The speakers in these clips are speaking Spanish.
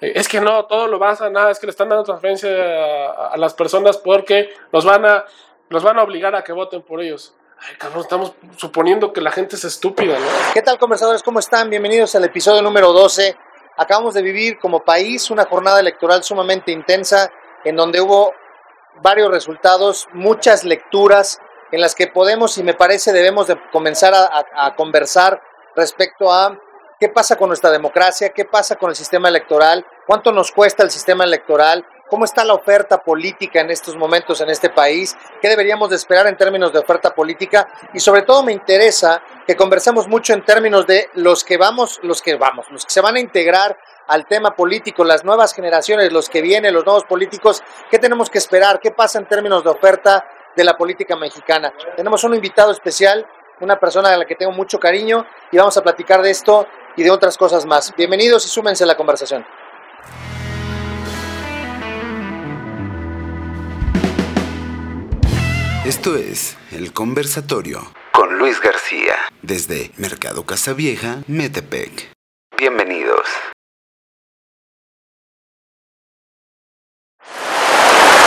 es que no, todo lo vas a nada, es que le están dando transferencia a, las personas porque los van a, los van a obligar a que voten por ellos. Ay, cabrón, estamos suponiendo que la gente es estúpida, ¿no? ¿Qué tal conversadores? ¿Cómo están? Bienvenidos al episodio número 12. Acabamos de vivir como país una jornada electoral sumamente intensa en donde hubo varios resultados, muchas lecturas en las que podemos y me parece debemos de comenzar a, a conversar respecto a qué pasa con nuestra democracia, qué pasa con el sistema electoral, cuánto nos cuesta el sistema electoral, cómo está la oferta política en estos momentos en este país, qué deberíamos de esperar en términos de oferta política y sobre todo me interesa que conversemos mucho en términos de los que vamos, los que vamos, los que se van a integrar al tema político, las nuevas generaciones, los que vienen, los nuevos políticos, qué tenemos que esperar, qué pasa en términos de oferta de la política mexicana. Tenemos un invitado especial, una persona a la que tengo mucho cariño y vamos a platicar de esto y de otras cosas más. Bienvenidos y súmense a la conversación. Esto es El Conversatorio con Luis García desde Mercado Casavieja, Metepec. Bienvenidos.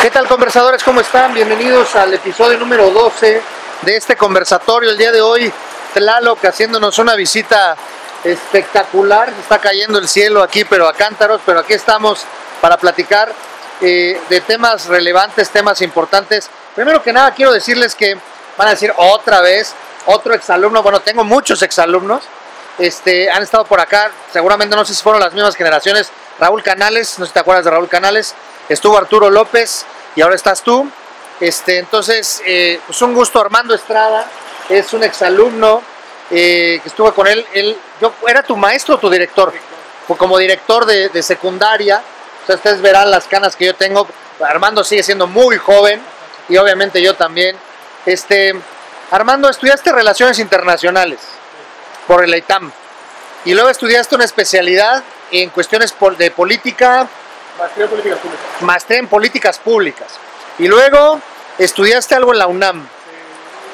¿Qué tal conversadores? ¿Cómo están? Bienvenidos al episodio número 12 de este conversatorio. El día de hoy, Tlaloc haciéndonos una visita espectacular. Está cayendo el cielo aquí, pero a cántaros, pero aquí estamos para platicar eh, de temas relevantes, temas importantes. Primero que nada, quiero decirles que van a decir otra vez, otro exalumno. Bueno, tengo muchos exalumnos. Este, han estado por acá, seguramente no sé si fueron las mismas generaciones. Raúl Canales, no sé si te acuerdas de Raúl Canales, estuvo Arturo López y ahora estás tú. Este, entonces, eh, pues un gusto, Armando Estrada, es un exalumno eh, que estuvo con él. él yo, ¿Era tu maestro o tu director? Fue como director de, de secundaria. O sea, ustedes verán las canas que yo tengo. Armando sigue siendo muy joven y obviamente yo también. Este, Armando, estudiaste Relaciones Internacionales por el ITAM y luego estudiaste una especialidad en cuestiones de política. Maestría en políticas públicas. Maestría en políticas públicas. Y luego estudiaste algo en la UNAM.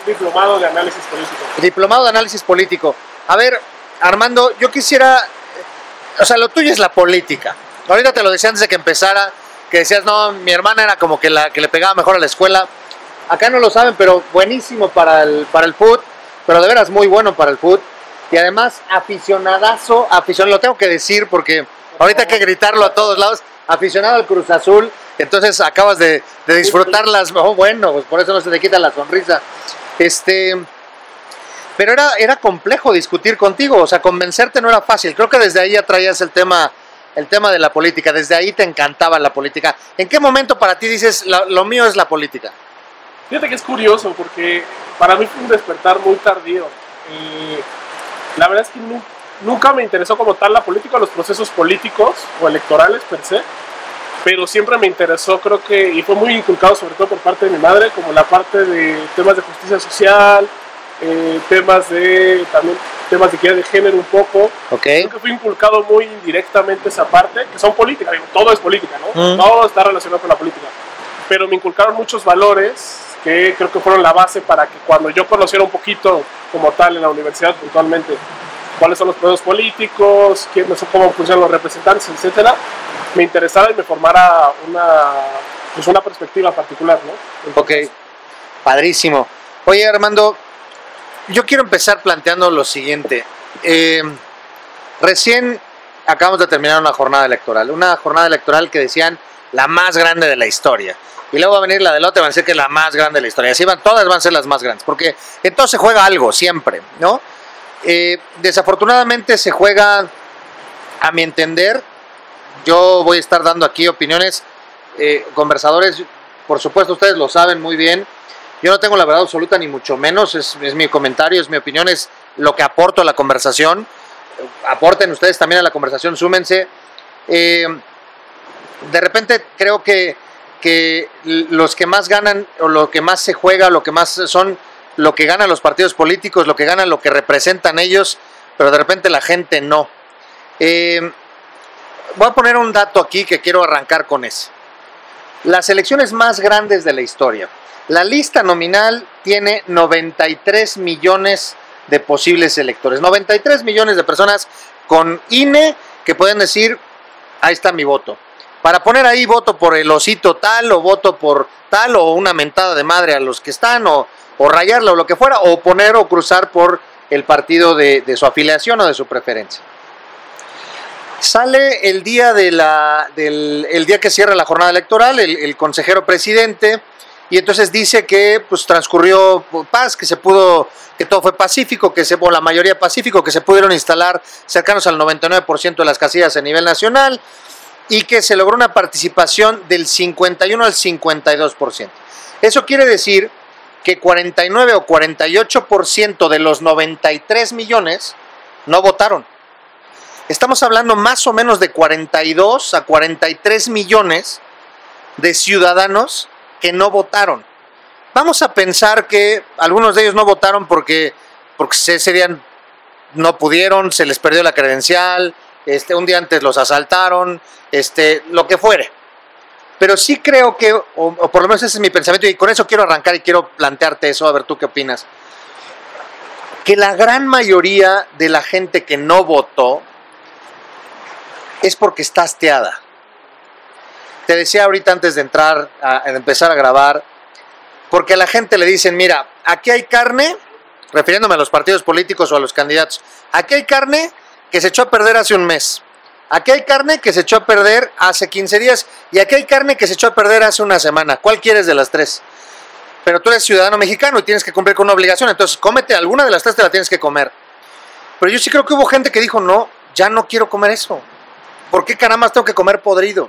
Diplomado de análisis político. Diplomado de análisis político. A ver, Armando, yo quisiera, o sea, lo tuyo es la política. Ahorita te lo decía antes de que empezara, que decías, no, mi hermana era como que la que le pegaba mejor a la escuela. Acá no lo saben, pero buenísimo para el, para el foot, pero de veras muy bueno para el foot. Y además, aficionadazo, aficionado, lo tengo que decir porque ahorita hay que gritarlo a todos lados, aficionado al Cruz Azul, entonces acabas de, de disfrutar las, oh, bueno, pues por eso no se te quita la sonrisa. Este, pero era, era complejo discutir contigo, o sea, convencerte no era fácil. Creo que desde ahí ya traías el tema, el tema de la política, desde ahí te encantaba la política. ¿En qué momento para ti dices, lo, lo mío es la política? Fíjate que es curioso porque para mí fue un despertar muy tardío. Y la verdad es que nu- nunca me interesó como tal la política, los procesos políticos o electorales per pero siempre me interesó, creo que, y fue muy inculcado sobre todo por parte de mi madre, como la parte de temas de justicia social, eh, temas de también temas de equidad de género un poco. ¿Ok? Creo que fue inculcado muy indirectamente esa parte, que son políticas, digo, todo es política, ¿no? Mm. Todo está relacionado con la política. Pero me inculcaron muchos valores que creo que fueron la base para que cuando yo conociera un poquito como tal en la universidad puntualmente cuáles son los procesos políticos, quiénes son, cómo funcionan los representantes, etcétera, me interesara y me formara una, pues una perspectiva particular, ¿no? Ok, padrísimo. Oye, Armando, yo quiero empezar planteando lo siguiente. Eh, recién acabamos de terminar una jornada electoral, una jornada electoral que decían la más grande de la historia. Y luego va a venir la del otro van a decir que la más grande de la historia. Así van, todas van a ser las más grandes, porque entonces se juega algo siempre, ¿no? Eh, desafortunadamente se juega, a mi entender, yo voy a estar dando aquí opiniones, eh, conversadores, por supuesto ustedes lo saben muy bien, yo no tengo la verdad absoluta ni mucho menos, es, es mi comentario, es mi opinión, es lo que aporto a la conversación, aporten ustedes también a la conversación, súmense. Eh, de repente creo que, que los que más ganan o lo que más se juega, lo que más son lo que ganan los partidos políticos, lo que ganan lo que representan ellos, pero de repente la gente no. Eh, voy a poner un dato aquí que quiero arrancar con ese. Las elecciones más grandes de la historia. La lista nominal tiene 93 millones de posibles electores. 93 millones de personas con INE que pueden decir ahí está mi voto. Para poner ahí voto por el osito tal o voto por tal o una mentada de madre a los que están o, o rayarla o lo que fuera o poner o cruzar por el partido de, de su afiliación o de su preferencia. Sale el día, de la, del, el día que cierra la jornada electoral, el, el consejero presidente, y entonces dice que pues transcurrió paz, que se pudo, que todo fue pacífico, que se, o la mayoría pacífico, que se pudieron instalar cercanos al 99% de las casillas a nivel nacional y que se logró una participación del 51 al 52%. Eso quiere decir que 49 o 48% de los 93 millones no votaron. Estamos hablando más o menos de 42 a 43 millones de ciudadanos que no votaron. Vamos a pensar que algunos de ellos no votaron porque, porque ese día no pudieron, se les perdió la credencial, este, un día antes los asaltaron, este, lo que fuere. Pero sí creo que, o, o por lo menos ese es mi pensamiento, y con eso quiero arrancar y quiero plantearte eso, a ver tú qué opinas. Que la gran mayoría de la gente que no votó es porque está hasteada. Te decía ahorita antes de entrar, a, de empezar a grabar, porque a la gente le dicen, mira, aquí hay carne, refiriéndome a los partidos políticos o a los candidatos, aquí hay carne que se echó a perder hace un mes, aquí hay carne que se echó a perder hace 15 días y aquí hay carne que se echó a perder hace una semana. ¿Cuál quieres de las tres? Pero tú eres ciudadano mexicano y tienes que cumplir con una obligación, entonces cómete alguna de las tres, te la tienes que comer. Pero yo sí creo que hubo gente que dijo, no, ya no quiero comer eso. ¿Por qué caramba tengo que comer podrido?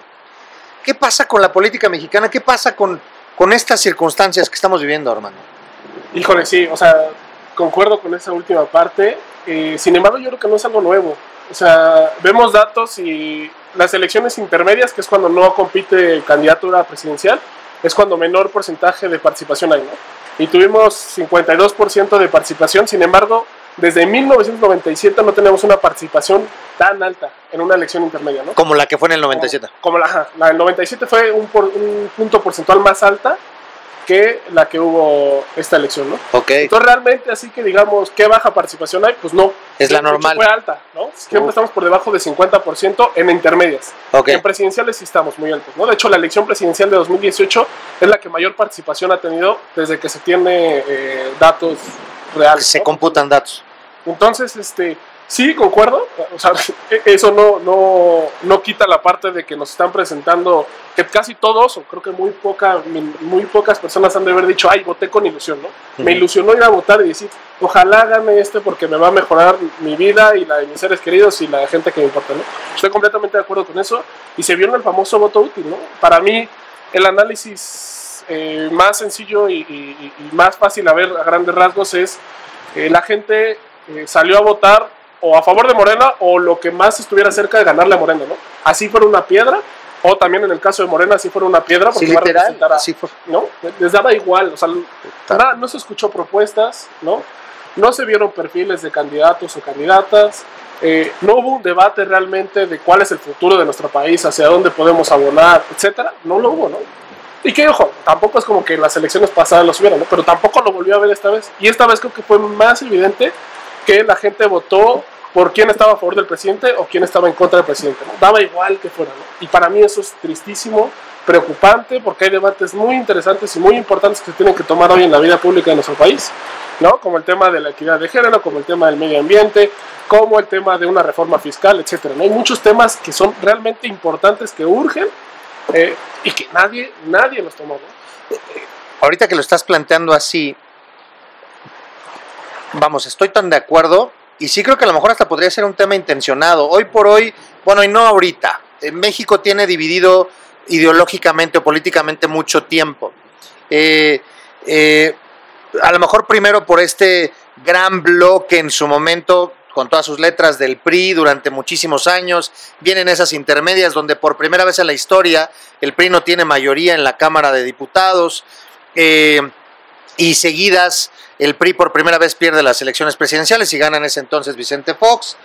¿Qué pasa con la política mexicana? ¿Qué pasa con, con estas circunstancias que estamos viviendo, hermano? Híjole, sí, o sea, concuerdo con esa última parte. Eh, sin embargo, yo creo que no es algo nuevo. O sea, vemos datos y las elecciones intermedias, que es cuando no compite candidatura presidencial, es cuando menor porcentaje de participación hay, ¿no? Y tuvimos 52% de participación, sin embargo, desde 1997 no tenemos una participación tan alta en una elección intermedia, ¿no? Como la que fue en el 97. Como, como la, ajá, la del 97 fue un, por, un, punto porcentual más alta que la que hubo esta elección, ¿no? Ok. Entonces realmente así que digamos, ¿qué baja participación hay? Pues no. Es la normal. Fue alta, ¿no? Siempre estamos por debajo de 50% en intermedias. Ok. En presidenciales sí estamos muy altos, ¿no? De hecho, la elección presidencial de 2018 es la que mayor participación ha tenido desde que se tiene eh, datos reales. Se ¿no? computan datos. Entonces, este, sí, concuerdo. O sea, eso no, no, no quita la parte de que nos están presentando que casi todos, o creo que muy, poca, muy pocas personas han de haber dicho, ay, voté con ilusión, ¿no? Uh -huh. Me ilusionó ir a votar y decir, ojalá gane este porque me va a mejorar mi vida y la de mis seres queridos y la de gente que me importa, ¿no? Estoy completamente de acuerdo con eso y se vio en el famoso voto útil, ¿no? Para mí, el análisis eh, más sencillo y, y, y, más fácil a ver a grandes rasgos es eh, la gente eh, salió a votar o a favor de Morena o lo que más estuviera cerca de ganarle a Morena, ¿no? Así fuera una piedra, o también en el caso de Morena, así fuera una piedra, porque sí, literal, a, así fue. ¿no? Les daba igual, o sea, nada, no se escuchó propuestas, ¿no? No se vieron perfiles de candidatos o candidatas, eh, no hubo un debate realmente de cuál es el futuro de nuestro país, hacia dónde podemos abonar, etcétera, no lo hubo, ¿no? Y que, ojo, tampoco es como que las elecciones pasadas lo hubieran, ¿no? Pero tampoco lo volvió a ver esta vez. Y esta vez creo que fue más evidente que la gente votó por quién estaba a favor del presidente o quién estaba en contra del presidente. ¿no? Daba igual que fuera. ¿no? Y para mí eso es tristísimo, preocupante, porque hay debates muy interesantes y muy importantes que se tienen que tomar hoy en la vida pública de nuestro país, ¿no? como el tema de la equidad de género, como el tema del medio ambiente, como el tema de una reforma fiscal, etc. ¿no? Hay muchos temas que son realmente importantes, que urgen eh, y que nadie, nadie los tomó. ¿no? Ahorita que lo estás planteando así, vamos, estoy tan de acuerdo y sí creo que a lo mejor hasta podría ser un tema intencionado. Hoy por hoy, bueno, y no ahorita, México tiene dividido ideológicamente o políticamente mucho tiempo. Eh, eh, a lo mejor primero por este gran bloque en su momento, con todas sus letras del PRI durante muchísimos años, vienen esas intermedias donde por primera vez en la historia el PRI no tiene mayoría en la Cámara de Diputados. Eh, y seguidas el PRI por primera vez pierde las elecciones presidenciales y gana en ese entonces Vicente Fox.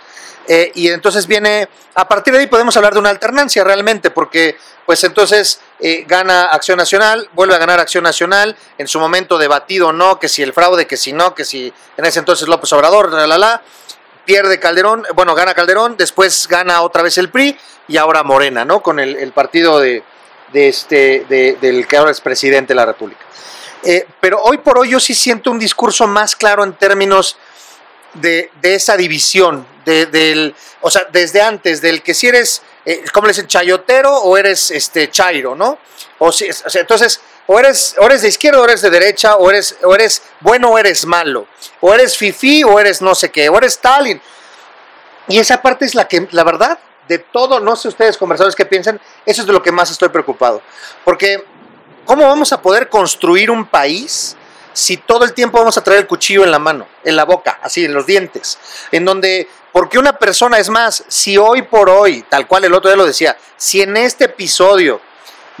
Eh, y entonces viene, a partir de ahí podemos hablar de una alternancia realmente, porque pues entonces eh, gana Acción Nacional, vuelve a ganar Acción Nacional, en su momento debatido no, que si el fraude, que si no, que si en ese entonces López Obrador, la la la. Pierde Calderón, bueno, gana Calderón, después gana otra vez el PRI y ahora Morena, ¿no? Con el, partido de, este, de, del que ahora es presidente de la República. Eh, pero hoy por hoy yo sí siento un discurso más claro en términos de, esa división, de, del, o sea, desde antes, del que si eres, eh, ¿cómo le dicen? Chayotero o eres este, chairo, ¿no? O, si, o sea, entonces, o eres, o eres de izquierda o eres de derecha, o eres, o eres bueno o eres malo, o eres fifí o eres no sé qué, o eres Stalin. Y esa parte es la que, la verdad, de todo, no sé ustedes conversadores qué piensan, eso es de lo que más estoy preocupado. Porque, ¿cómo vamos a poder construir un país si todo el tiempo vamos a traer el cuchillo en la mano, en la boca, así, en los dientes? En donde, porque una persona, es más, si hoy por hoy, tal cual el otro día lo decía, si en este episodio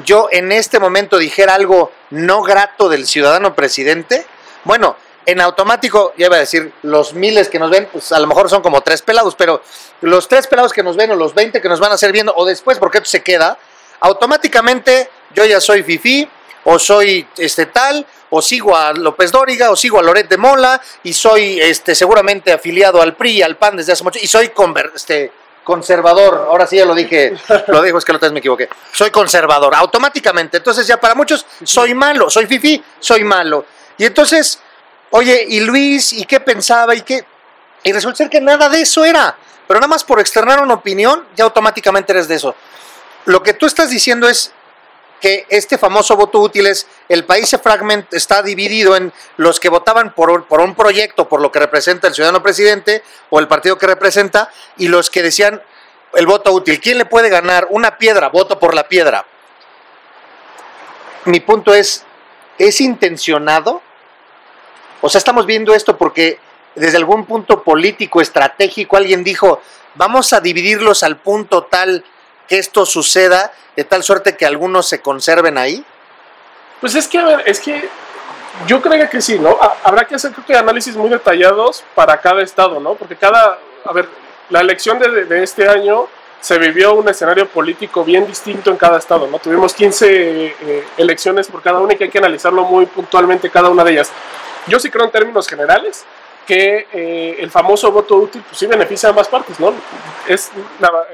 yo en este momento dijera algo no grato del ciudadano presidente, bueno, en automático, ya iba a decir, los miles que nos ven, pues a lo mejor son como tres pelados, pero los tres pelados que nos ven o los 20 que nos van a hacer viendo, o después, porque esto se queda, automáticamente yo ya soy Fifi, o soy este tal, o sigo a López Dóriga, o sigo a Loret de Mola, y soy este seguramente afiliado al PRI al PAN desde hace mucho, y soy conver, este, conservador, ahora sí ya lo dije, lo digo, es que la otra vez me equivoqué, soy conservador, automáticamente, entonces ya para muchos soy malo, soy Fifi, soy malo, y entonces Oye, ¿y Luis? ¿Y qué pensaba? ¿Y qué? Y resulta ser que nada de eso era. Pero nada más por externar una opinión, ya automáticamente eres de eso. Lo que tú estás diciendo es que este famoso voto útil es, el país se fragmenta, está dividido en los que votaban por, por un proyecto, por lo que representa el ciudadano presidente o el partido que representa, y los que decían el voto útil. ¿Quién le puede ganar una piedra? Voto por la piedra. Mi punto es, ¿es intencionado? O sea, estamos viendo esto porque desde algún punto político, estratégico, alguien dijo, vamos a dividirlos al punto tal esto suceda, de tal suerte que algunos se conserven ahí. Pues es que, a ver, es que yo creo que sí, ¿no? Habrá que hacer creo que análisis muy detallados para cada estado, ¿no? Porque cada, a ver, la elección de, de este año se vivió un escenario político bien distinto en cada estado, ¿no? Tuvimos 15 eh, elecciones por cada una y que hay que analizarlo muy puntualmente cada una de ellas. Yo sí creo en términos generales que eh, el famoso voto útil pues, sí beneficia a ambas partes, ¿no? Es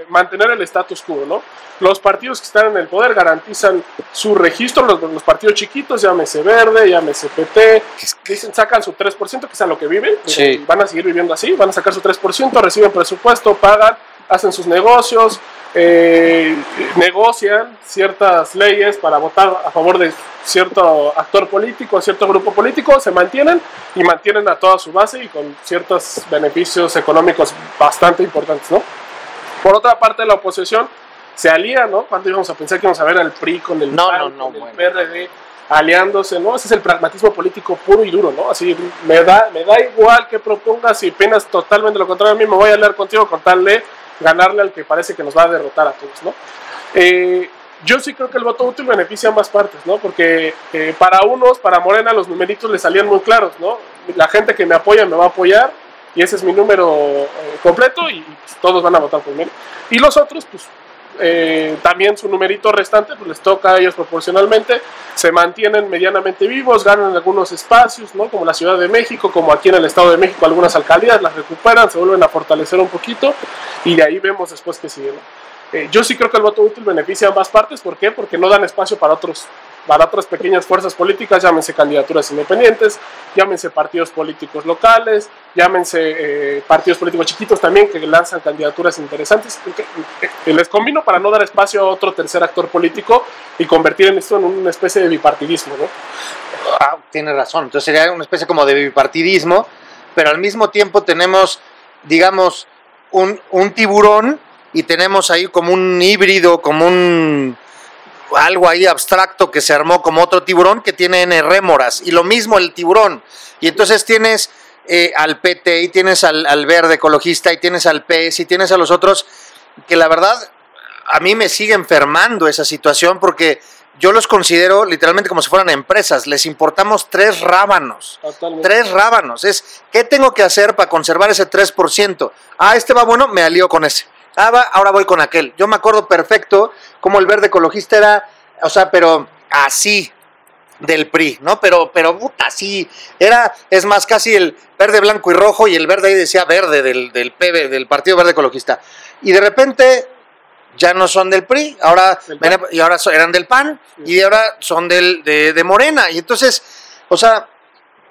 mantener el status quo, ¿no? Los partidos que están en el poder garantizan su registro, los, los partidos chiquitos, llámese Verde, llámese PT, dicen, sacan su 3%, que es a lo que viven, Sí. van a seguir viviendo así, van a sacar su 3%, reciben presupuesto, pagan, hacen sus negocios, eh, negocian ciertas leyes para votar a favor de cierto actor político, cierto grupo político, se mantienen y mantienen a toda su base y con ciertos beneficios económicos bastante importantes, ¿no? Por otra parte, la oposición se alía, ¿no? ¿Cuándo íbamos a pensar que íbamos a ver al PRI con el, No, PAN, no, no, con el bueno. PRD aliándose, ¿no? Ese es el pragmatismo político puro y duro, ¿no? Así, me da, me da igual que propongas y penas totalmente lo contrario a mí, me voy a aliar contigo con tal de ganarle al que parece que nos va a derrotar a todos, ¿no? Eh, yo sí creo que el voto útil beneficia a ambas partes, ¿no? Porque eh, para unos, para Morena, los numeritos le salían muy claros, ¿no? La gente que me apoya me va a apoyar y ese es mi número eh, completo y pues, todos van a votar por mí. Y los otros, pues eh, también su numerito restante, pues les toca a ellos proporcionalmente, se mantienen medianamente vivos, ganan algunos espacios, ¿no? Como la Ciudad de México, como aquí en el Estado de México, algunas alcaldías las recuperan, se vuelven a fortalecer un poquito y de ahí vemos después que sigue, ¿no? Eh, yo sí creo que el voto útil beneficia a ambas partes, ¿por qué? Porque no dan espacio para otros para otras pequeñas fuerzas políticas, llámense candidaturas independientes, llámense partidos políticos locales, llámense eh, partidos políticos chiquitos también que lanzan candidaturas interesantes. Que, que les combino para no dar espacio a otro tercer actor político y convertir en esto en una especie de bipartidismo, ¿no? Ah, tiene razón. Entonces sería una especie como de bipartidismo, pero al mismo tiempo tenemos, digamos, un, un tiburón y tenemos ahí como un híbrido, como un algo ahí abstracto que se armó como otro tiburón que tiene N rémoras. Y lo mismo el tiburón. Y entonces tienes eh, al PT y tienes al, al verde ecologista y tienes al PS y tienes a los otros que la verdad a mí me sigue enfermando esa situación porque yo los considero literalmente como si fueran empresas. Les importamos tres rábanos. Totalmente. Tres rábanos. Es, ¿qué tengo que hacer para conservar ese 3%? Ah, este va bueno, me alío con ese. Ah, va, ahora voy con aquel. Yo me acuerdo perfecto cómo el verde ecologista era, o sea, pero así. del PRI, ¿no? Pero, pero puta, sí, era, es más, casi el verde, blanco y rojo, y el verde ahí decía verde del, del PB, del Partido Verde Ecologista. Y de repente ya no son del PRI, ahora, y ahora eran del PAN, y ahora son del, de, de Morena. Y entonces, o sea,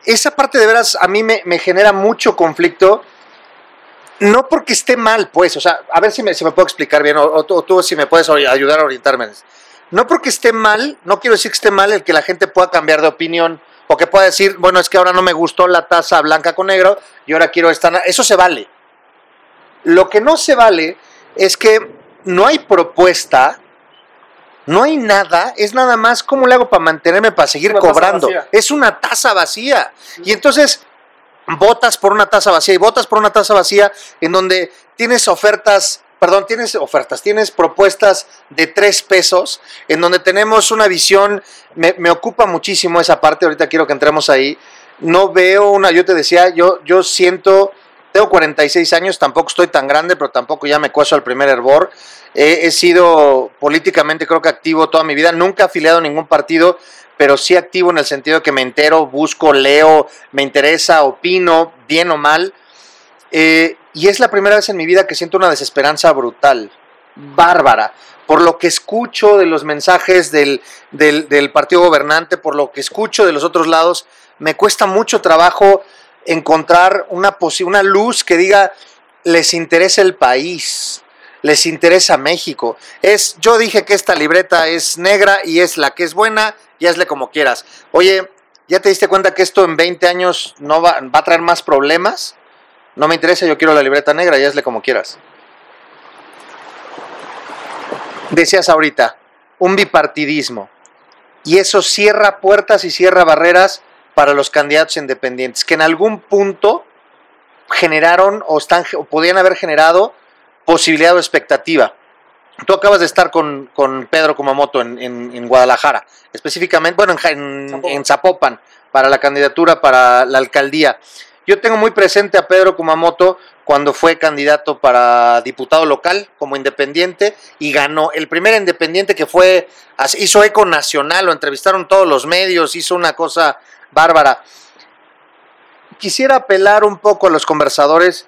esa parte de veras a mí me, me genera mucho conflicto. No porque esté mal, pues, o sea, a ver si me, si me puedo explicar bien, o, o tú- o tú si me puedes ayudar a orientarme. No porque esté mal, no quiero decir que esté mal el que la gente pueda cambiar de opinión, o que pueda decir, bueno, es que ahora no me gustó la taza blanca con negro, y ahora quiero esta. na-". Eso se vale. Lo que no se vale es que no hay propuesta, no hay nada, es nada más cómo le hago para mantenerme, para seguir Una cobrando. Es una taza vacía. Y entonces votas por una taza vacía y votas por una taza vacía en donde tienes ofertas, perdón, tienes ofertas, tienes propuestas de tres pesos, en donde tenemos una visión, me, me ocupa muchísimo esa parte, ahorita quiero que entremos ahí. No veo una, yo te decía, yo, yo siento, tengo 46 años, tampoco estoy tan grande, pero tampoco ya me cueso al primer hervor. He sido políticamente creo que activo toda mi vida, nunca afiliado a ningún partido, pero sí activo en el sentido de que me entero, busco, leo, me interesa, opino, bien o mal. Eh, y es la primera vez en mi vida que siento una desesperanza brutal, bárbara, por lo que escucho de los mensajes del, del, del partido gobernante, por lo que escucho de los otros lados, me cuesta mucho trabajo encontrar una, una luz que diga, les interesa el país, les interesa México. Es, yo dije que esta libreta es negra y es la que es buena, y hazle como quieras. Oye, ¿ya te diste cuenta que esto en 20 años no va, va a traer más problemas? No me interesa, yo quiero la libreta negra y hazle como quieras. Decías ahorita, un bipartidismo. Y eso cierra puertas y cierra barreras para los candidatos independientes, que en algún punto generaron o, están, o podían haber generado posibilidad o expectativa. Tú acabas de estar con, con Pedro Kumamoto en, en- en Guadalajara, específicamente, bueno, en, Zapopan. en Zapopan, para la candidatura para la alcaldía. Yo tengo muy presente a Pedro Kumamoto cuando fue candidato para diputado local como independiente y ganó. El primer independiente que fue, hizo eco nacional, lo entrevistaron todos los medios, hizo una cosa bárbara. Quisiera apelar un poco a los conversadores.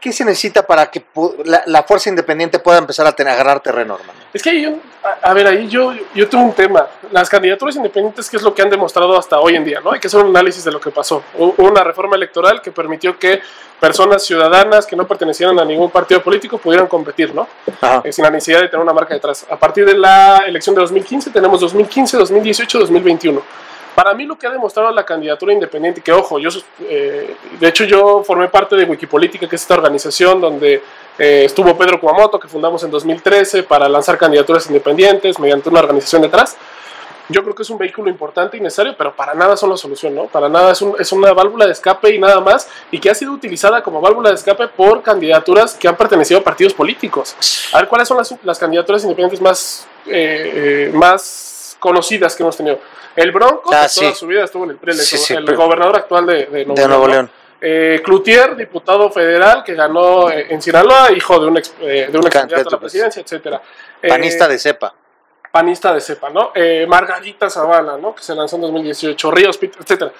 ¿Qué se necesita para que la, la fuerza independiente pueda empezar a, tener, a ganar terreno, hermano? Es que yo, a, a ver, ahí yo, yo tengo un tema. Las candidaturas independientes, ¿qué es lo que han demostrado hasta hoy en día? ¿no? Hay que hacer un análisis de lo que pasó. Hubo una reforma electoral que permitió que personas ciudadanas que no pertenecieran a ningún partido político pudieran competir, ¿no? Eh, sin la necesidad de tener una marca detrás. A partir de la elección de 2015 tenemos 2015, 2018, 2021. Para mí lo que ha demostrado la candidatura independiente, que ojo, yo eh, de hecho yo formé parte de Wikipolítica, que es esta organización donde eh, estuvo Pedro Kumamoto, que fundamos en 2013 para lanzar candidaturas independientes mediante una organización detrás. Yo creo que es un vehículo importante y necesario, pero para nada son la solución, ¿no? Para nada es, un- es una válvula de escape y nada más, y que ha sido utilizada como válvula de escape por candidaturas que han pertenecido a partidos políticos. A ver, ¿cuáles son las, las candidaturas independientes más, eh, eh, más conocidas que hemos tenido? El Bronco, Ah, que sí. toda su vida estuvo en el PRI, el, Sí, sí, el pero- gobernador actual de, de Nuevo De Nuevo ¿no? León. Eh, Cloutier, diputado federal que ganó eh, en Sinaloa, hijo de un ex, eh, de un ex candidato a la pues. presidencia, etcétera. Eh, Panista de cepa. panista de cepa, ¿no? Eh, Margarita Zavala, ¿no? Que se lanzó en 2018, Ríos, etcétera.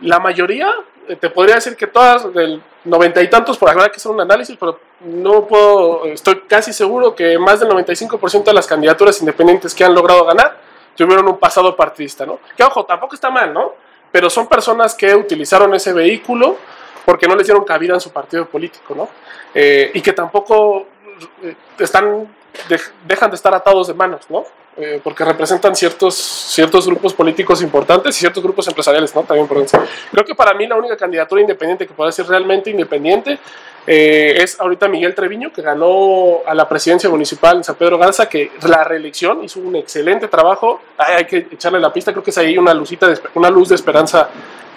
La mayoría, te podría decir que todas, del noventa y tantos, por habrá que hacer un análisis, pero no puedo, estoy casi seguro que más del 95% de las candidaturas independientes que han logrado ganar tuvieron un pasado partidista, ¿no? Que ojo, tampoco está mal, ¿no? Pero son personas que utilizaron ese vehículo porque no les dieron cabida en su partido político, ¿no? Eh, y que tampoco eh, están, dej- dejan de estar atados de manos, ¿no? Eh, porque representan ciertos, ciertos grupos políticos importantes y ciertos grupos empresariales, ¿no? También por Creo que para mí la única candidatura independiente que puede ser realmente independiente eh, es ahorita Miguel Treviño, que ganó a la presidencia municipal en San Pedro Garza, que la reelección hizo un excelente trabajo. Hay, que echarle la pista, creo que es ahí una, lucita una luz de esperanza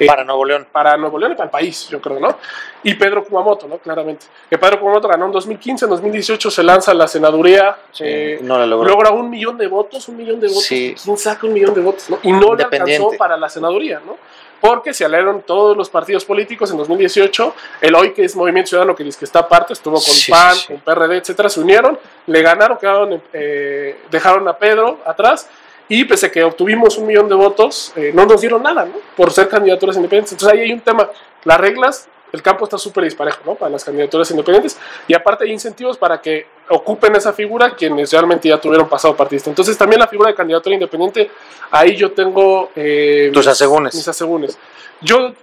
eh, Para Nuevo León. para Nuevo León y para el país, yo creo, ¿no? Y Pedro Kumamoto, ¿no? Claramente. Que Pedro Kumamoto ganó en 2015, en 2018 se lanza a la senaduría, eh, no lo logró. logra un millón de votos, un millón de votos. Sí. ¿Quién saca un millón de votos? no? Y no le alcanzó para la senaduría, ¿no? Porque se aliaron todos los partidos políticos en 2018. El hoy que es Movimiento Ciudadano, que dice que está aparte, estuvo con Sí, PAN, con PRD, etcétera, se unieron, le ganaron, quedaron, eh, dejaron a Pedro atrás y pese a que obtuvimos un millón de votos, eh, no nos dieron nada, ¿no? Por ser candidaturas independientes. Entonces ahí hay un tema. Las reglas, el campo está súper disparejo, ¿no? Para las candidaturas independientes. Y aparte hay incentivos para que ocupen esa figura quienes realmente ya tuvieron pasado partidista. Entonces también la figura de candidatura independiente, ahí yo tengo... Eh, Tus asegúnes. Mis asegúnes. Yo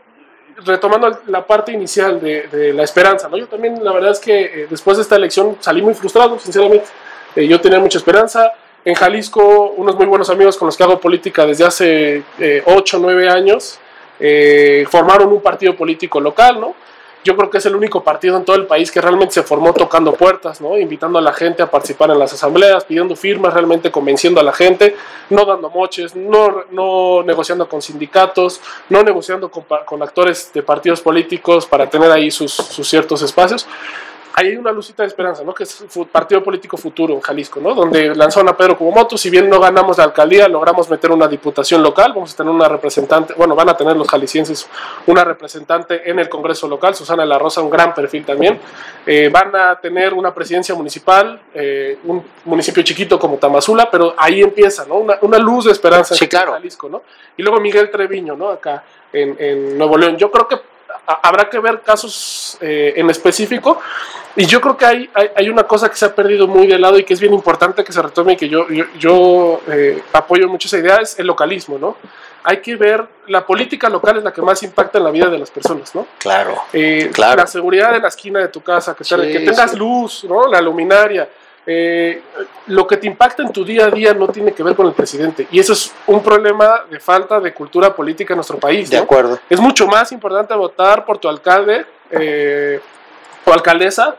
retomando la parte inicial de, de, la esperanza, ¿no? Yo también, la verdad es que eh, después de esta elección salí muy frustrado, sinceramente. Eh, yo tenía mucha esperanza. En Jalisco, unos muy buenos amigos con los que hago política desde hace eh, 8 o 9 años, eh, formaron un partido político local, ¿no? yo creo que es el único partido en todo el país que realmente se formó tocando puertas, ¿no? invitando a la gente a participar en las asambleas, pidiendo firmas, realmente convenciendo a la gente, no dando moches, no, no negociando con sindicatos, no negociando con, actores de partidos políticos para tener ahí sus ciertos espacios hay una lucita de esperanza, ¿no? Que es el Partido Político Futuro en Jalisco, ¿no? Donde lanzaron a Pedro Kubomoto, si bien no ganamos la alcaldía, logramos meter una diputación local, vamos a tener una representante, bueno, van a tener los jaliscienses una representante en el Congreso local, Susana La Rosa, un gran perfil también, eh, van a tener una presidencia municipal, eh, un municipio chiquito como Tamazula, pero ahí empieza, ¿no? Una, una luz de esperanza sí, claro. en Jalisco, ¿no? Y luego Miguel Treviño, ¿no? Acá en, en Nuevo León. Yo creo que habrá que ver casos eh, en específico. Y yo creo que hay, hay, hay, una cosa que se ha perdido muy de lado y que es bien importante que se retome y que yo, yo, yo eh, apoyo mucho esa idea, es el localismo, ¿no? Hay que ver, la política local es la que más impacta en la vida de las personas, ¿no? Claro, eh, claro. La seguridad de la esquina de tu casa, que, sí, que tengas sí. luz, ¿no? La luminaria. Eh, lo que te impacta en tu día a día no tiene que ver con el presidente. Y eso es un problema de falta de cultura política en nuestro país. De ¿no? acuerdo. Es mucho más importante votar por tu alcalde eh, o alcaldesa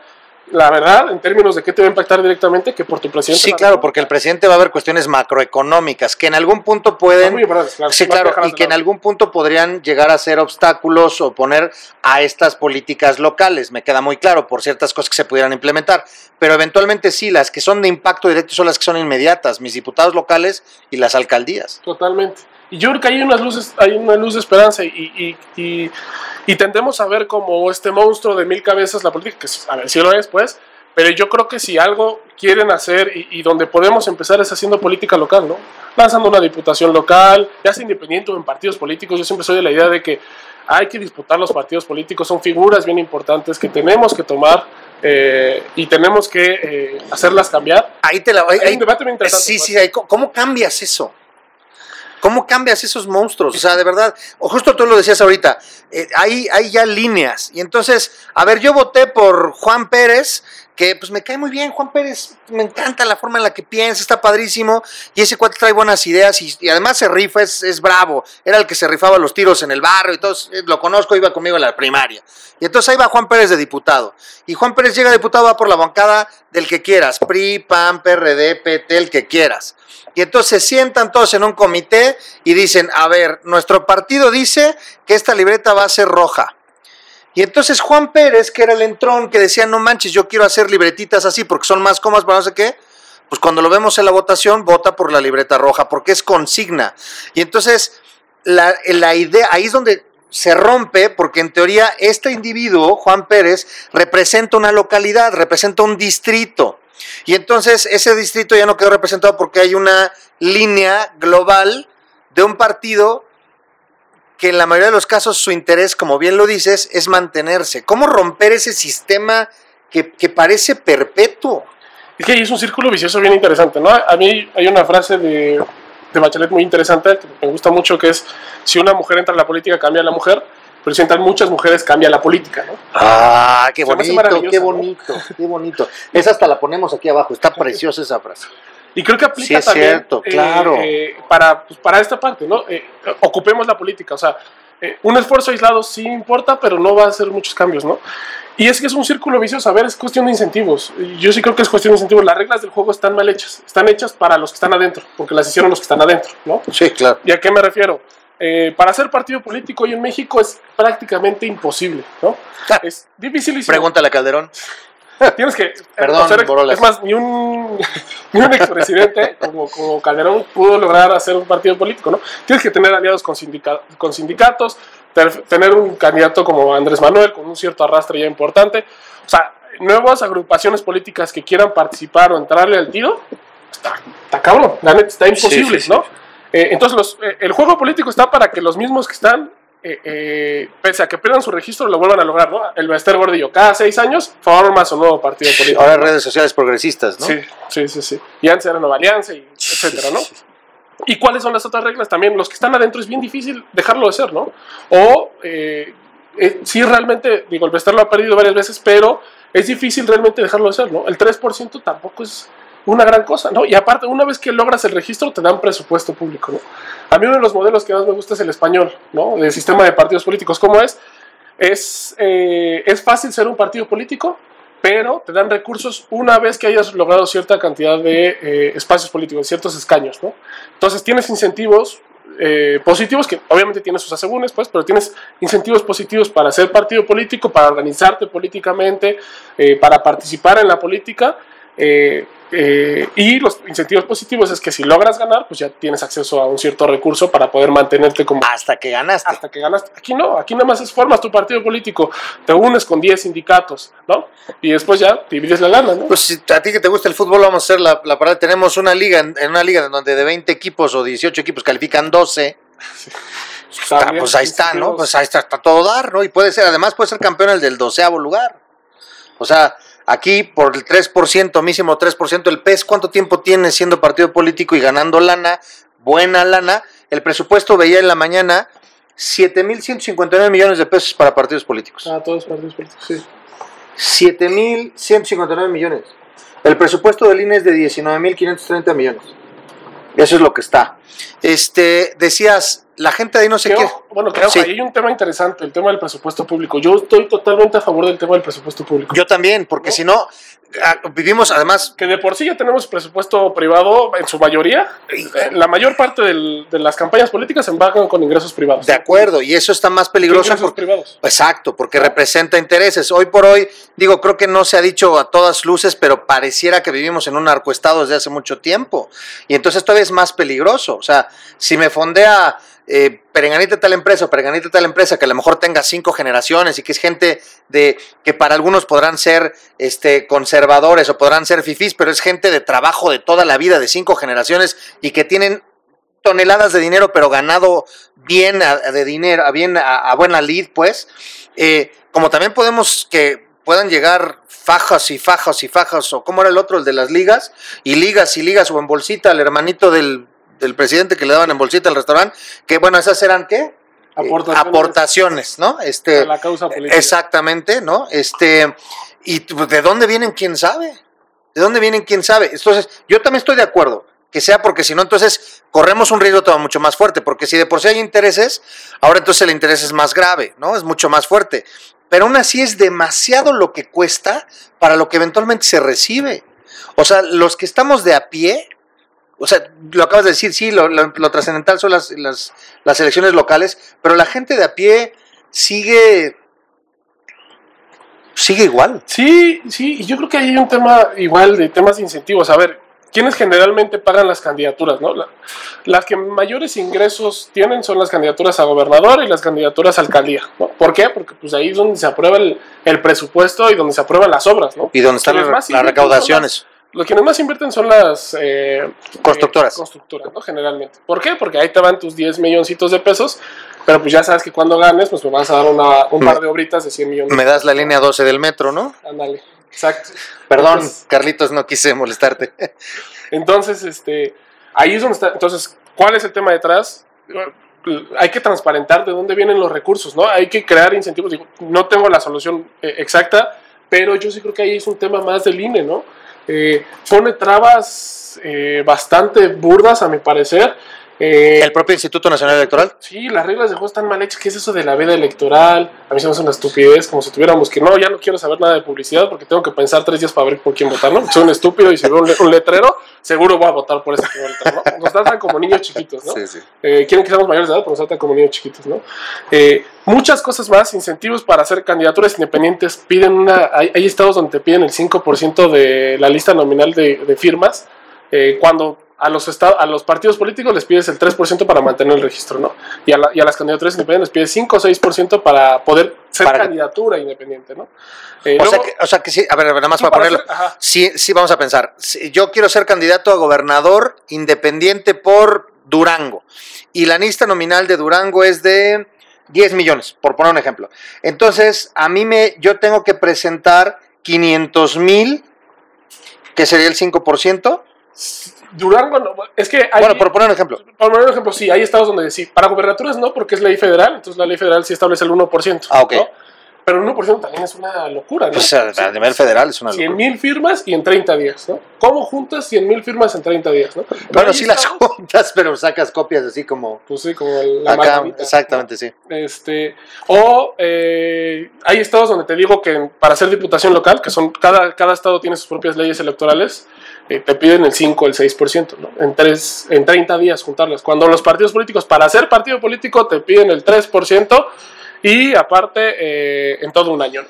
la verdad, en términos de qué te va a impactar directamente, que por tu presidente. Sí, claro, porque el presidente va a ver cuestiones macroeconómicas que en algún punto pueden. Claro, sí, claro, y que en algún punto podrían llegar a ser obstáculos o poner a estas políticas locales. Me queda muy claro por ciertas cosas que se pudieran implementar. Pero eventualmente sí, las que son de impacto directo son las que son inmediatas, mis diputados locales y las alcaldías. Totalmente. Y yo creo que hay unas luces, hay una luz de esperanza y, y, y, y, tendemos a ver como este monstruo de mil cabezas la política, que a ver si lo es, pues, pero yo creo que si algo quieren hacer y, donde podemos empezar es haciendo política local, ¿no? Lanzando una diputación local, ya sea independiente o en partidos políticos, yo siempre soy de la idea de que hay que disputar los partidos políticos, son figuras bien importantes que tenemos que tomar eh, y tenemos que eh, hacerlas cambiar. Ahí te la Hay un debate bien interesante. Sí, sí, ahí, ¿cómo cambias eso? ¿Cómo cambias esos monstruos? O sea, de verdad, justo tú lo decías ahorita, eh, hay, hay ya líneas. Y entonces, a ver, yo voté por Juan Pérez, que pues me cae muy bien, Juan Pérez, me encanta la forma en la que piensa, está padrísimo, y ese cuate trae buenas ideas y, además se rifa, es, es, bravo, era el que se rifaba los tiros en el barrio y todo, lo conozco, iba conmigo en la primaria. Y entonces ahí va Juan Pérez de diputado, y Juan Pérez llega diputado, va por la bancada del que quieras, PRI, PAN, PRD, PT, el que quieras. Y entonces se sientan todos en un comité y dicen, a ver, nuestro partido dice que esta libreta va a ser roja. Y entonces Juan Pérez, que era el entrón, que decía, no manches, yo quiero hacer libretitas así porque son más comas para no sé qué, pues cuando lo vemos en la votación, vota por la libreta roja, porque es consigna. Y entonces, la, la idea, ahí es donde se rompe, porque en teoría este individuo, Juan Pérez, representa una localidad, representa un distrito. Y entonces ese distrito ya no quedó representado porque hay una línea global de un partido que en la mayoría de los casos su interés, como bien lo dices, es mantenerse. ¿Cómo romper ese sistema que, que parece perpetuo? Es que es un círculo vicioso bien interesante, ¿no? A mí hay una frase de, de Bachelet muy interesante que me gusta mucho, que es, si una mujer entra en la política, cambia a la mujer, pero si entran muchas mujeres, cambia la política, ¿no? Ah, qué bonito, qué bonito, ¿no? qué bonito. Esa hasta la ponemos aquí abajo, está preciosa esa frase. Y creo que aplica sí, es también cierto, claro. eh, para, pues, para esta parte, ¿no? Eh, ocupemos la política, o sea, eh, un esfuerzo aislado sí importa, pero no va a hacer muchos cambios, ¿no? Y es que es un círculo vicioso, a ver, es cuestión de incentivos. Yo sí creo que es cuestión de incentivos. Las reglas del juego están mal hechas, están hechas para los que están adentro, porque las hicieron los que están adentro, ¿no? Sí, claro. ¿Y a qué me refiero? Eh, para ser partido político hoy en México es prácticamente imposible, ¿no? Es dificilísimo. Pregúntale a Calderón. Tienes que. Perdón, Borolas. es más, ni un, ni un expresidente como, como Calderón pudo lograr hacer un partido político, ¿no? Tienes que tener aliados con, sindica, con sindicatos, ter, tener un candidato como Andrés Manuel con un cierto arrastre ya importante. O sea, nuevas agrupaciones políticas que quieran participar o entrarle al tiro, está, está cabrón, la neta, está imposible, sí, sí. ¿no? Eh, entonces, los, eh, el juego político está para que los mismos que están, eh, eh, pese a que pierdan su registro, lo vuelvan a lograr, ¿no? El Bester Gordillo, cada seis años forma su nuevo partido político. Ahora redes sociales progresistas, ¿no? Sí, sí, sí, sí. Y antes era Nueva Alianza, y etcétera, ¿no? ¿Y cuáles son las otras reglas? También los que están adentro es bien difícil dejarlo de ser, ¿no? O eh, eh, sí realmente, digo, el Bester lo ha perdido varias veces, pero es difícil realmente dejarlo de ser, ¿no? El 3% tampoco es una gran cosa, ¿no? Y aparte, una vez que logras el registro, te dan presupuesto público, ¿no? A mí uno de los modelos que más me gusta es el español, ¿no? El sistema de partidos políticos. ¿Cómo es? Es, eh, es fácil ser un partido político, pero te dan recursos una vez que hayas logrado cierta cantidad de eh, espacios políticos, ciertos escaños, ¿no? Entonces tienes incentivos eh, positivos, que obviamente tienes sus asegúnes, pues, pero tienes incentivos positivos para ser partido político, para organizarte políticamente, eh, para participar en la política. Eh, eh, y los incentivos positivos es que si logras ganar, pues ya tienes acceso a un cierto recurso para poder mantenerte como Hasta que ganaste. hasta que ganaste. Aquí no, aquí nada más es formas tu partido político, te unes con 10 sindicatos, ¿no? Y después ya divides la lana, ¿no? Pues si a ti que te gusta el fútbol, vamos a hacer la, la parada. Tenemos una liga, en, una liga en donde de 20 equipos o 18 equipos califican 12. Está, También pues ahí está, ¿no? Pues ahí está, está todo dar, ¿no? Y puede ser, además puede ser campeón el del doceavo lugar. O sea, aquí por el 3%, mísimo 3%, el PES, ¿cuánto tiempo tiene siendo partido político y ganando lana, buena lana? El presupuesto veía en la mañana 7.159 millones de pesos para partidos políticos. Ah, todos partidos políticos, sí. 7.159 millones. El presupuesto del INE es de 19.530 millones. Eso es lo que está. Este, decías, la gente de ahí no se quiere. bueno, creo Sí. que hay un tema interesante, el tema del presupuesto público. Yo estoy totalmente a favor del tema del presupuesto público. Yo también, porque ¿No? si no, ah, vivimos además. que de por sí ya tenemos presupuesto privado en su mayoría. Eh, La mayor parte del- de las campañas políticas se embarcan con ingresos privados. De acuerdo, y eso está más peligroso Ingresos porque, privados. Exacto, porque representa intereses. Hoy por hoy, digo, creo que no se ha dicho a todas luces, pero pareciera que vivimos en un narcoestado desde hace mucho tiempo. Y entonces todavía es más peligroso. O sea, si me fondea eh, Perenganita tal empresa Perenganita tal empresa que a lo mejor tenga cinco generaciones y que es gente de que para algunos podrán ser este, conservadores o podrán ser fifís, pero es gente de trabajo de toda la vida, de cinco generaciones y que tienen toneladas de dinero, pero ganado bien a- de dinero, a bien a, buena lead, pues. Eh, como también podemos que puedan llegar fajas y fajas y fajas, o como era el otro, el de las ligas, y ligas y ligas, o en bolsita, al hermanito del, del presidente que le daban en bolsita al restaurante, que bueno, esas eran qué? Eh, Aportaciones. aportaciones, ¿no? Este, a la causa política. Exactamente, ¿no? Este, y pues, de dónde vienen, quién sabe. ¿De dónde vienen, quién sabe? Entonces, yo también estoy de acuerdo que sea porque si no, entonces corremos un riesgo todavía mucho más fuerte, porque si de por sí hay intereses, ahora entonces el interés es más grave, ¿no? Es mucho más fuerte. Pero aún así es demasiado lo que cuesta para lo que eventualmente se recibe. O sea, los que estamos de a pie, o sea, lo acabas de decir, sí, lo, lo- lo trascendental son las, las, las elecciones locales, pero la gente de a pie sigue sigue igual. Sí, sí, y yo creo que hay un tema igual de temas de incentivos. A ver, ¿quiénes generalmente pagan las candidaturas? ¿no? La- las que mayores ingresos tienen son las candidaturas a gobernador y las candidaturas a alcaldía. ¿no? ¿Por qué? Porque pues ahí es donde se aprueba el, el presupuesto y donde se aprueban las obras. ¿no? Y donde están las, recaudaciones. Los quienes más invierten son las eh, Constructoras. eh, constructoras, ¿no? Generalmente. ¿Por qué? Porque ahí te van tus 10 milloncitos de pesos, pero pues ya sabes que cuando ganes, pues me vas a dar una, un par de obritas de 100 millones. Me das la línea 12 del metro, ¿no? Ándale, exacto. Perdón, Entonces- Carlitos, no quise molestarte. Entonces, este, ahí es donde está. Entonces, ¿cuál es el tema detrás? Hay que transparentar de dónde vienen los recursos, ¿no? Hay que crear incentivos. Digo, no tengo la solución eh, exacta, pero yo sí creo que ahí es un tema más del INE, ¿no? Eh, pone trabas eh, bastante burdas, a mi parecer. Eh, El propio Instituto Nacional Electoral. Sí, las reglas de juego están mal hechas. ¿Qué es eso de la veda electoral? A mí se me hace una estupidez, como si tuviéramos que no, ya no quiero saber nada de publicidad porque tengo que pensar tres días para ver por quién votar, ¿no? Soy un estúpido y si veo un, le- un letrero, seguro voy a votar por ese que voy a votar, ¿no? Nos tratan como niños chiquitos, ¿no? sí. Eh, quieren que seamos mayores de edad, pero nos tratan como niños chiquitos, ¿no? Eh, muchas cosas más, incentivos para hacer candidaturas independientes. Piden una, hay, hay estados donde te piden el 5% de la lista nominal de, de firmas, cuando a los, estados, a los partidos políticos les pides el 3% para mantener el registro, ¿no? Y a, la- y a las candidaturas independientes les pides 5 o 6% para poder ser Para que- candidatura independiente, ¿no? Eh, O sea, que, o sea que sí, a ver, nada más para para ponerlo. Sí, sí, vamos a pensar. Si yo quiero ser candidato a gobernador independiente por Durango. Y la lista nominal de Durango es de 10 millones, por poner un ejemplo. Entonces, a mí me, yo tengo que presentar 500 mil, que sería el 5%. Durango, no, es que hay, Bueno, por poner un ejemplo. por poner un ejemplo, sí, hay estados donde sí, para gubernaturas no, porque es ley federal, entonces la ley federal sí establece el 1%. Ah, ok. ¿no? Pero el 1% también es una locura, ¿no? Pues a, a nivel federal es una 100 locura. mil firmas y en 30 días, ¿no? ¿Cómo juntas 100 mil firmas en 30 días, no? Pero Bueno, sí las juntas, pero sacas copias así como Pues sí, como el- la acá. margarita, Exactamente, sí. ¿no? Este, o eh, hay estados donde te digo que para hacer diputación local, que son cada, cada estado tiene sus propias leyes electorales, eh, te piden el 5 o el 6%, ¿no? En, tres, en 30 días juntarlas. Cuando los partidos políticos, para ser partido político, te piden el 3% y aparte eh, en todo un año.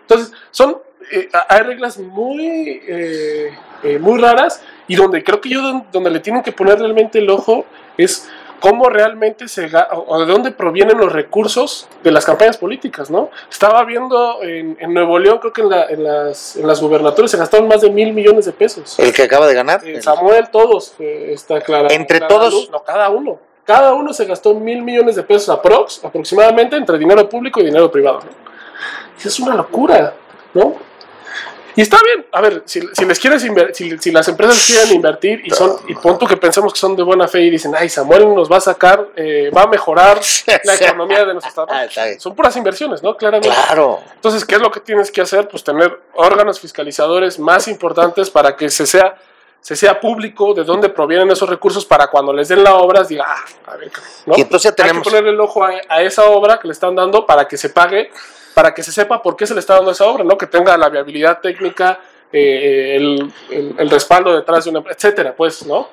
Entonces, son, eh, hay reglas muy, eh, eh, muy raras y donde creo que yo don- donde le tienen que poner realmente el ojo es cómo realmente se o o de dónde provienen los recursos de las campañas políticas, ¿no? Estaba viendo en, en Nuevo León, creo que en, la- en las, en las gubernaturas se gastaron más de mil millones de pesos. El que acaba de ganar. Eh, Samuel, todos, eh, está clara. ¿Entre Clara todos? Luz, no, cada uno. Cada uno se gastó mil millones de pesos aprox, aproximadamente entre dinero público y dinero privado. ¿no? Es una locura, ¿no? Y está bien, a ver, si, si les quieres si, si las empresas quieren invertir y son, y punto que pensemos que son de buena fe y dicen, ay, Samuel nos va a sacar, eh, va a mejorar la economía de nuestro estado. Ah. Son puras inversiones, ¿no? Claramente. Claro. Entonces, ¿qué es lo que tienes que hacer? Pues tener órganos fiscalizadores más importantes para que se sea, se sea público de dónde provienen esos recursos para cuando les den la obra, diga, ah, a ver, ¿no? Y entonces ya Hay tenemos. que ponerle el ojo a, a esa obra que le están dando para que se pague, para que se sepa por qué se le está dando esa obra, ¿no? Que tenga la viabilidad técnica, eh, el, el- respaldo detrás de una etcétera, pues, ¿no?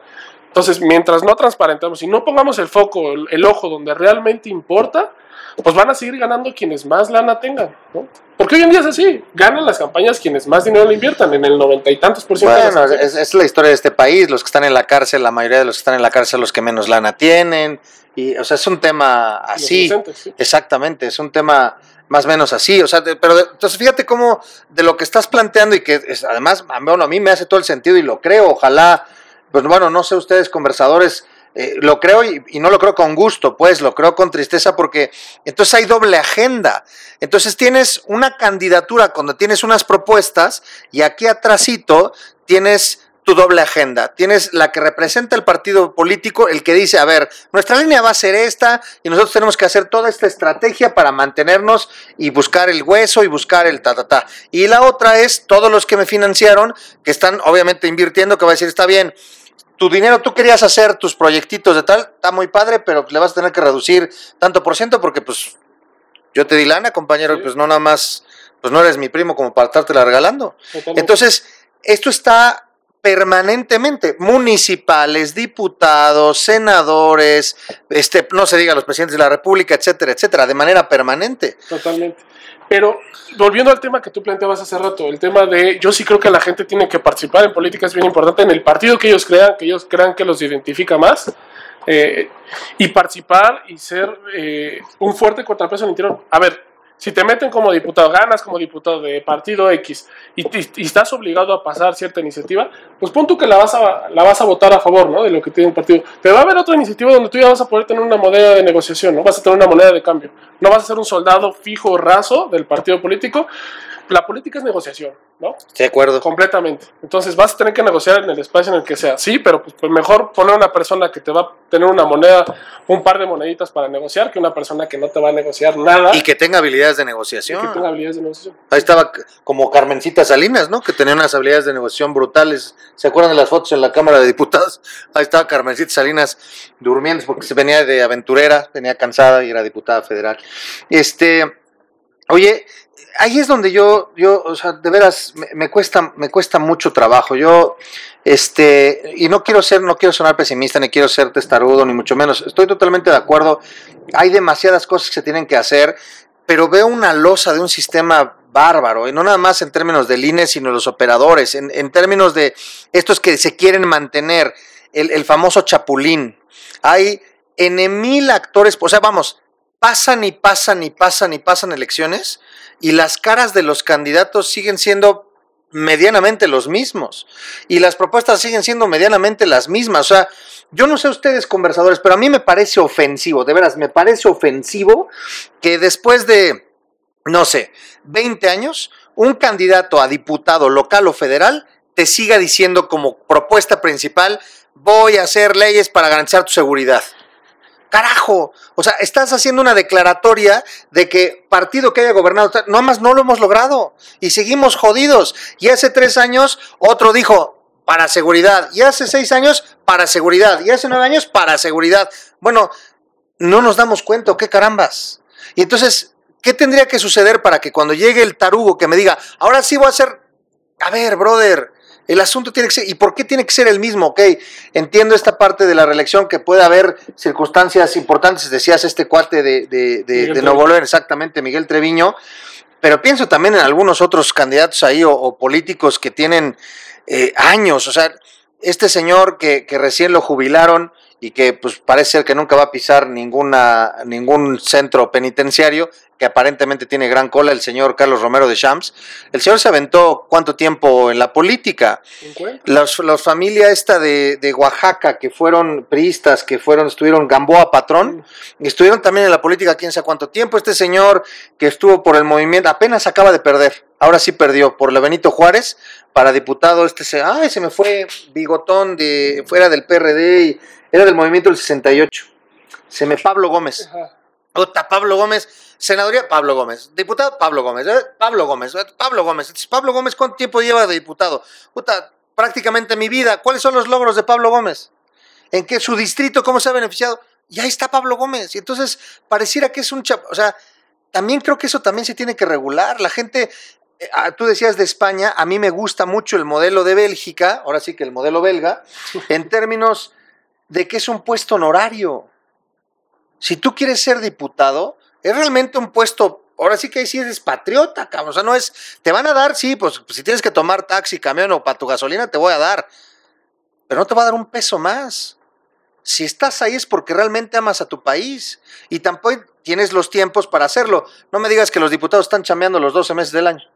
Entonces, mientras no transparentemos y no pongamos el foco, el, el ojo donde realmente importa, pues van a seguir ganando quienes más lana tengan, ¿no? Porque hoy en día es así, ganan las campañas quienes más dinero le inviertan, en el noventa y tantos por ciento Bueno, es, es la historia de este país. Los que están en la cárcel, la mayoría de los que están en la cárcel, los que menos lana tienen. Y, o sea, es un tema así. sí. Exactamente, es un tema más o menos así. O sea, de- pero de- entonces fíjate cómo de lo que estás planteando y que es- además, a- bueno, a mí me hace todo el sentido y lo creo. Ojalá, pues bueno, no sé ustedes, conversadores. Eh, lo creo y, y no lo creo con gusto, pues lo creo con tristeza porque entonces hay doble agenda. Entonces tienes una candidatura cuando tienes unas propuestas y aquí atrásito tienes tu doble agenda. Tienes la que representa el partido político, el que dice, a ver, nuestra línea va a ser esta y nosotros tenemos que hacer toda esta estrategia para mantenernos y buscar el hueso y buscar el ta, ta, ta. Y la otra es todos los que me financiaron, que están obviamente invirtiendo, que va a decir, está bien, tu dinero, tú querías hacer tus proyectitos de tal, está muy padre, pero le vas a tener que reducir tanto por ciento porque pues yo te di lana, compañero, y pues no nada más, pues no eres mi primo como para estártela regalando. Totalmente. Entonces, esto está permanentemente, municipales, diputados, senadores, este, no se diga los presidentes de la República, etcétera, etcétera, de manera permanente. Totalmente. Pero volviendo al tema que tú planteabas hace rato, el tema de yo sí creo que la gente tiene que participar en política es bien importante en el partido que ellos crean, que ellos crean que los identifica más, eh, y participar y ser eh, un fuerte contrapeso en el interior. A ver, si te meten como diputado, ganas como diputado de partido X y, estás obligado a pasar cierta iniciativa, pues pon tú que la vas, a, la vas a votar a favor ¿no? de lo que tiene el partido. Pero va a haber otra iniciativa donde tú ya vas a poder tener una moneda de negociación, ¿no? vas a tener una moneda de cambio. No vas a ser un soldado fijo, raso del partido político. La política es negociación, ¿no? De acuerdo. Completamente. Entonces vas a tener que negociar en el espacio en el que sea. Sí, pero pues, pues mejor poner una persona que te va a tener una moneda, un par de moneditas para negociar, que una persona que no te va a negociar nada Y que tenga habilidades de y negociación. que tenga habilidades de negociación. Ahí estaba como Carmencita Salinas, ¿no? Que tenía unas habilidades de negociación brutales. ¿Se acuerdan de las fotos en la Cámara de Diputados? Ahí estaba Carmencita Salinas durmiendo porque se venía de aventurera, venía cansada y era diputada federal. Este, oye, ahí es donde yo, yo, o sea, de veras, me, cuesta, me cuesta mucho trabajo. Yo, este, y no quiero ser, no quiero sonar pesimista, ni quiero ser testarudo, ni mucho menos. Estoy totalmente de acuerdo. Hay demasiadas cosas que se tienen que hacer, pero veo una losa de un sistema bárbaro, y no nada más en términos del INE, sino los operadores, en, términos de estos que se quieren mantener el, el famoso chapulín. Hay N mil actores, o sea, vamos, pasan y pasan y pasan y pasan elecciones y las caras de los candidatos siguen siendo medianamente los mismos y las propuestas siguen siendo medianamente las mismas. O sea, yo no sé ustedes conversadores, pero a mí me parece ofensivo, de veras, me parece ofensivo que después de, no sé, 20 años, un candidato a diputado local o federal te siga diciendo como propuesta principal, voy a hacer leyes para garantizar tu seguridad. Carajo, o sea, estás haciendo una declaratoria de que partido que haya gobernado, no más no lo hemos logrado y seguimos jodidos. Y hace tres años otro dijo para seguridad, y hace seis años para seguridad, y hace nueve años para seguridad. Bueno, no nos damos cuenta, ¿qué carambas? Y entonces, ¿qué tendría que suceder para que cuando llegue el tarugo que me diga, ahora sí voy a hacer, a ver, brother, el asunto tiene que ser, ¿y por qué tiene que ser el mismo? Ok, entiendo esta parte de la reelección que puede haber circunstancias importantes, decías este cuate de, de, de, de Nuevo León, exactamente, Miguel Treviño, pero pienso también en algunos otros candidatos ahí o, o políticos que tienen eh, años, o sea, este señor que, que recién lo jubilaron y que pues parece ser que nunca va a pisar ninguna, ningún centro penitenciario, que aparentemente tiene gran cola, el señor Carlos Romero de Champs. El señor se aventó cuánto tiempo en la política. La familia esta de, de, Oaxaca, que fueron priistas, que fueron, estuvieron Gamboa Patrón, mm. estuvieron también en la política quién sabe cuánto tiempo. Este señor que estuvo por el movimiento, apenas acaba de perder, ahora sí perdió, por la Benito Juárez, para diputado, este se, ay, se me fue bigotón de fuera del PRD y era del movimiento del 68. Se me Pablo Gómez. Puta, Pablo Gómez, senaduría Pablo Gómez, diputado Pablo Gómez, ¿eh? Pablo Gómez, ¿eh? Pablo Gómez. Pablo Gómez, ¿cuánto tiempo lleva de diputado? Puta, prácticamente mi vida. ¿Cuáles son los logros de Pablo Gómez? ¿En qué su distrito, cómo se ha beneficiado? Y ahí está Pablo Gómez. Y entonces pareciera que es un chap... O sea, también creo que eso también se tiene que regular. La gente, tú decías de España, a mí me gusta mucho el modelo de Bélgica, ahora sí que el modelo belga, en términos de que es un puesto honorario. Si tú quieres ser diputado, es realmente un puesto. Ahora sí que ahí sí eres patriota, cabrón. O sea, no es. Te van a dar, sí, pues si tienes que tomar taxi, camión o para tu gasolina, te voy a dar. Pero no te va a dar un peso más. Si estás ahí es porque realmente amas a tu país y tampoco tienes los tiempos para hacerlo. No me digas que los diputados están chameando los 12 meses del año.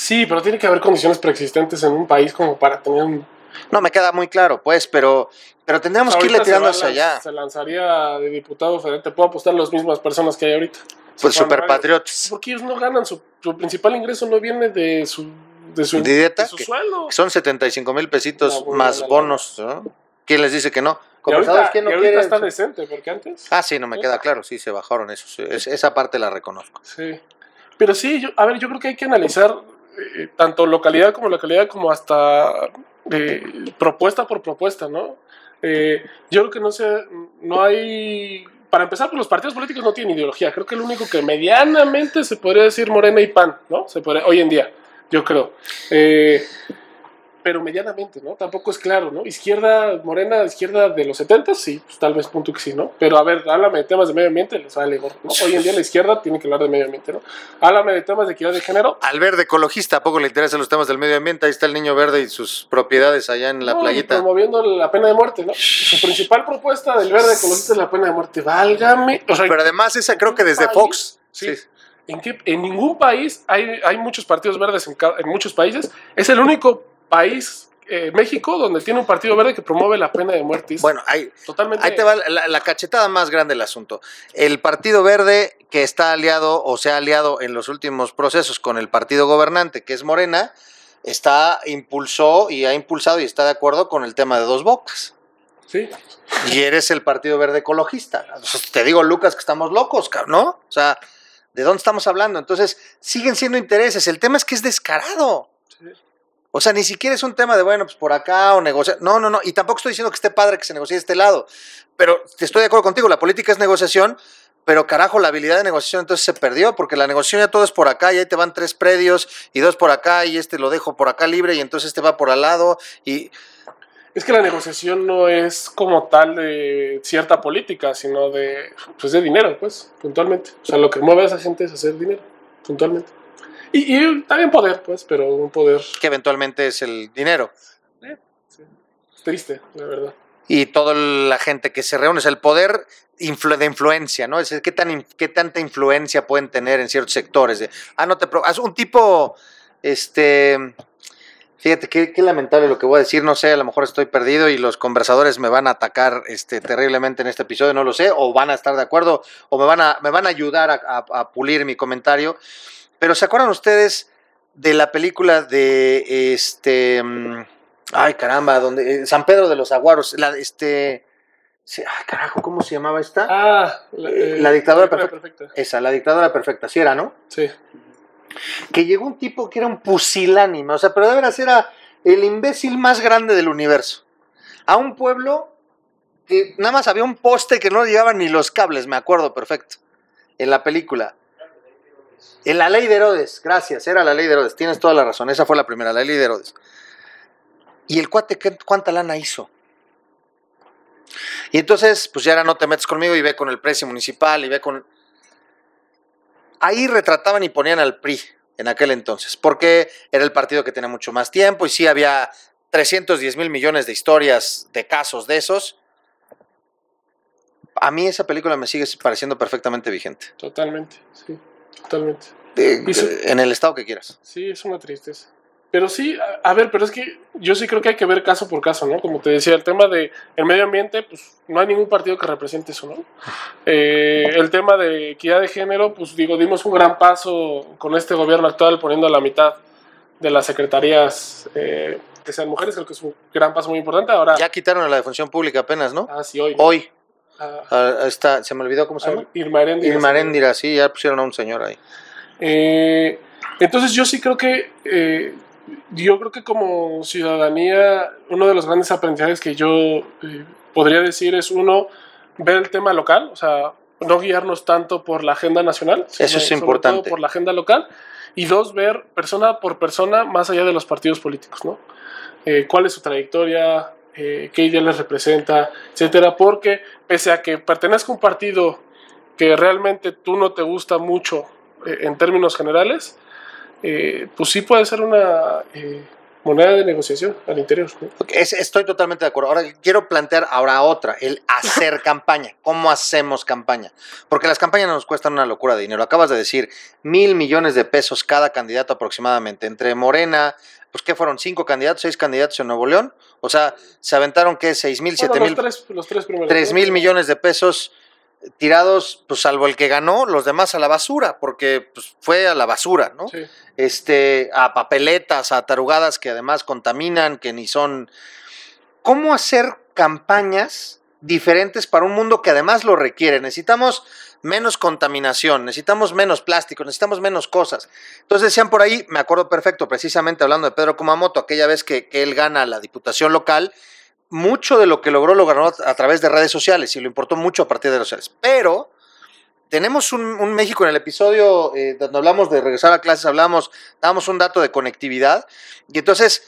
Sí, pero tiene que haber condiciones preexistentes en un país como para tener un no, me queda muy claro, pues, pero, pero tendríamos que irle tirando hacia allá. Se lanzaría de diputado federal, te puedo apostar las mismas personas que hay ahorita. Pues superpatriotas. Porque ellos no ganan, su, su, principal ingreso no viene de su, de su, dieta, de su sueldo. Son 75 mil pesitos No, más bonos. ¿no? ¿Quién les dice que no? Y ahorita, ¿Conversadores, ¿quién no y ahorita quiere? está decente, porque antes. Ah, sí, no me queda claro, sí, se bajaron esos. es- esa parte la reconozco. Sí. Pero sí, yo, a ver, yo creo que hay que analizar eh, tanto localidad como localidad, como hasta eh, propuesta por propuesta, ¿no? Eh, yo creo que no sé, no hay. Para empezar, pues los partidos políticos no tienen ideología. Creo que el único que medianamente se podría decir Morena y PAN, ¿no? Se podría, hoy en día, yo creo. Eh, pero medianamente, ¿no? Tampoco es claro, ¿no? Izquierda, Morena, izquierda de los 70, sí, pues tal vez punto que sí, ¿no? Pero a ver, háblame de temas de medio ambiente, les vale gorro, ¿no? Hoy en día la izquierda tiene que hablar de medio ambiente, ¿no? Háblame de temas de equidad de género. Al verde ecologista, ¿a poco le interesan los temas del medio ambiente? Ahí está el niño verde y sus propiedades allá en la no, playita. promoviendo la pena de muerte, ¿no? Su principal propuesta del verde ecologista es la pena de muerte. Válgame. O sea, Pero además esa creo que desde país, Fox. sí. Sí. ¿En, ningún país hay, hay muchos partidos verdes en muchos países. Es el único país, eh, México, donde tiene un partido verde que promueve la pena de muerte. Bueno, ahí, totalmente. Ahí te va la, la cachetada más grande del asunto. El Partido Verde, que está aliado o se ha aliado en los últimos procesos con el partido gobernante, que es Morena, está impulsó y ha impulsado y está de acuerdo con el tema de dos bocas. Sí. Y eres el Partido Verde ecologista. Te digo, Lucas, que estamos locos, ¿no? O sea, ¿de dónde estamos hablando? Entonces, siguen siendo intereses. El tema es que es descarado. O sea, ni siquiera es un tema de, bueno, pues por acá o negociar. No, no, no. Y tampoco estoy diciendo que esté padre que se negocie de este lado. Pero estoy de acuerdo contigo, la política es negociación, pero carajo, la habilidad de negociación entonces se perdió, porque la negociación ya todo es por acá, y ahí te van tres predios, y dos por acá, y este lo dejo por acá libre, y entonces este va por al lado, y Es que la negociación no es como tal de cierta política, sino de, pues de dinero, pues, puntualmente. O sea, lo que mueve a esa gente es hacer dinero, puntualmente. Y, y también poder, pues, pero un poder que eventualmente es el dinero. eh, sí, es triste, la verdad. y toda la gente que se reúne, es el poder de influencia, ¿no? Es decir, ¿qué, tan, qué tanta influencia pueden tener en ciertos sectores. De, ah, no te... Haz un tipo, este... Fíjate, qué, qué, lamentable lo que voy a decir, no sé, a lo mejor estoy perdido y los conversadores me van a atacar este, terriblemente en este episodio, no lo sé, o van a estar de acuerdo, o me van a, me van a ayudar a, a pulir mi comentario. Pero ¿se acuerdan ustedes de la película de este... Mm, ay, caramba, donde, eh, San Pedro de los Aguaros, la, este... Ay, carajo, ¿cómo se llamaba esta? Ah, la, eh, dictadura perfecta. Esa, la dictadura perfecta, sí era, ¿no? Sí. Que llegó un tipo que era un pusilánime, o sea, pero de veras era el imbécil más grande del universo. A un pueblo que nada más había un poste que no llegaban ni los cables, me acuerdo perfecto, en la película. En la ley de Herodes, gracias, era la ley de Herodes, tienes toda la razón, esa fue la primera, la ley de Herodes. ¿Y el cuate cuánta lana hizo? Y entonces, pues ya ahora no te metes conmigo y ve con el precio municipal y ve con... Ahí retrataban y ponían al PRI en aquel entonces, porque era el partido que tenía mucho más tiempo y sí había 310 mil millones de historias, de casos de esos. A mí esa película me sigue pareciendo perfectamente vigente. Totalmente, sí, totalmente. en el estado que quieras. Sí, es una tristeza. Pero sí, a, ver, pero es que yo sí creo que hay que ver caso por caso, ¿no? Como te decía, el tema de el medio ambiente, pues no hay ningún partido que represente eso, ¿no? Eh, el tema de equidad de género, pues digo, dimos un gran paso con este gobierno actual poniendo a la mitad de las secretarías eh, que sean mujeres, creo que es un gran paso muy importante. Ahora ya quitaron a la de función pública apenas, ¿no? Ah, sí, hoy. Hoy. Ah, ah, está, se me olvidó cómo se llama. Irma Eréndira. Irma Eréndira, sí, ya pusieron a un señor ahí. Eh, entonces yo sí creo que yo creo que como ciudadanía, uno de los grandes aprendizajes que yo eh, podría decir es uno, ver el tema local, o sea, no guiarnos tanto por la agenda nacional, eso es importante, por la agenda local, y dos, ver persona por persona más allá de los partidos políticos, ¿no? Eh, ¿Cuál es su trayectoria? Eh, ¿Qué ideales representa? Etcétera, porque pese a que pertenezca a un partido que realmente tú no te gusta mucho en términos generales, eh, pues sí puede ser una eh, moneda de negociación al interior. estoy totalmente de acuerdo. Ahora quiero plantear ahora otra, el hacer campaña. ¿Cómo hacemos campaña? Porque las campañas nos cuestan una locura de dinero. Acabas de decir mil millones de pesos cada candidato aproximadamente. Entre Morena, pues que fueron cinco candidatos, seis candidatos en Nuevo León. O sea, se aventaron que seis mil, siete mil, tres mil millones de pesos tirados, pues salvo el que ganó, los demás a la basura, porque pues, fue a la basura, ¿no? Este, a papeletas, a tarugadas que además contaminan, que ni son. ¿Cómo hacer campañas diferentes para un mundo que además lo requiere? Necesitamos menos contaminación, necesitamos menos plástico, necesitamos menos cosas. Entonces decían por ahí, me acuerdo perfecto, precisamente hablando de Pedro Kumamoto, aquella vez que, él gana la diputación local, mucho de lo que logró lo ganó a través de redes sociales y lo importó mucho a partir de redes sociales. Pero tenemos un, México en el episodio eh, donde hablamos de regresar a clases, hablamos, damos un dato de conectividad. Y entonces,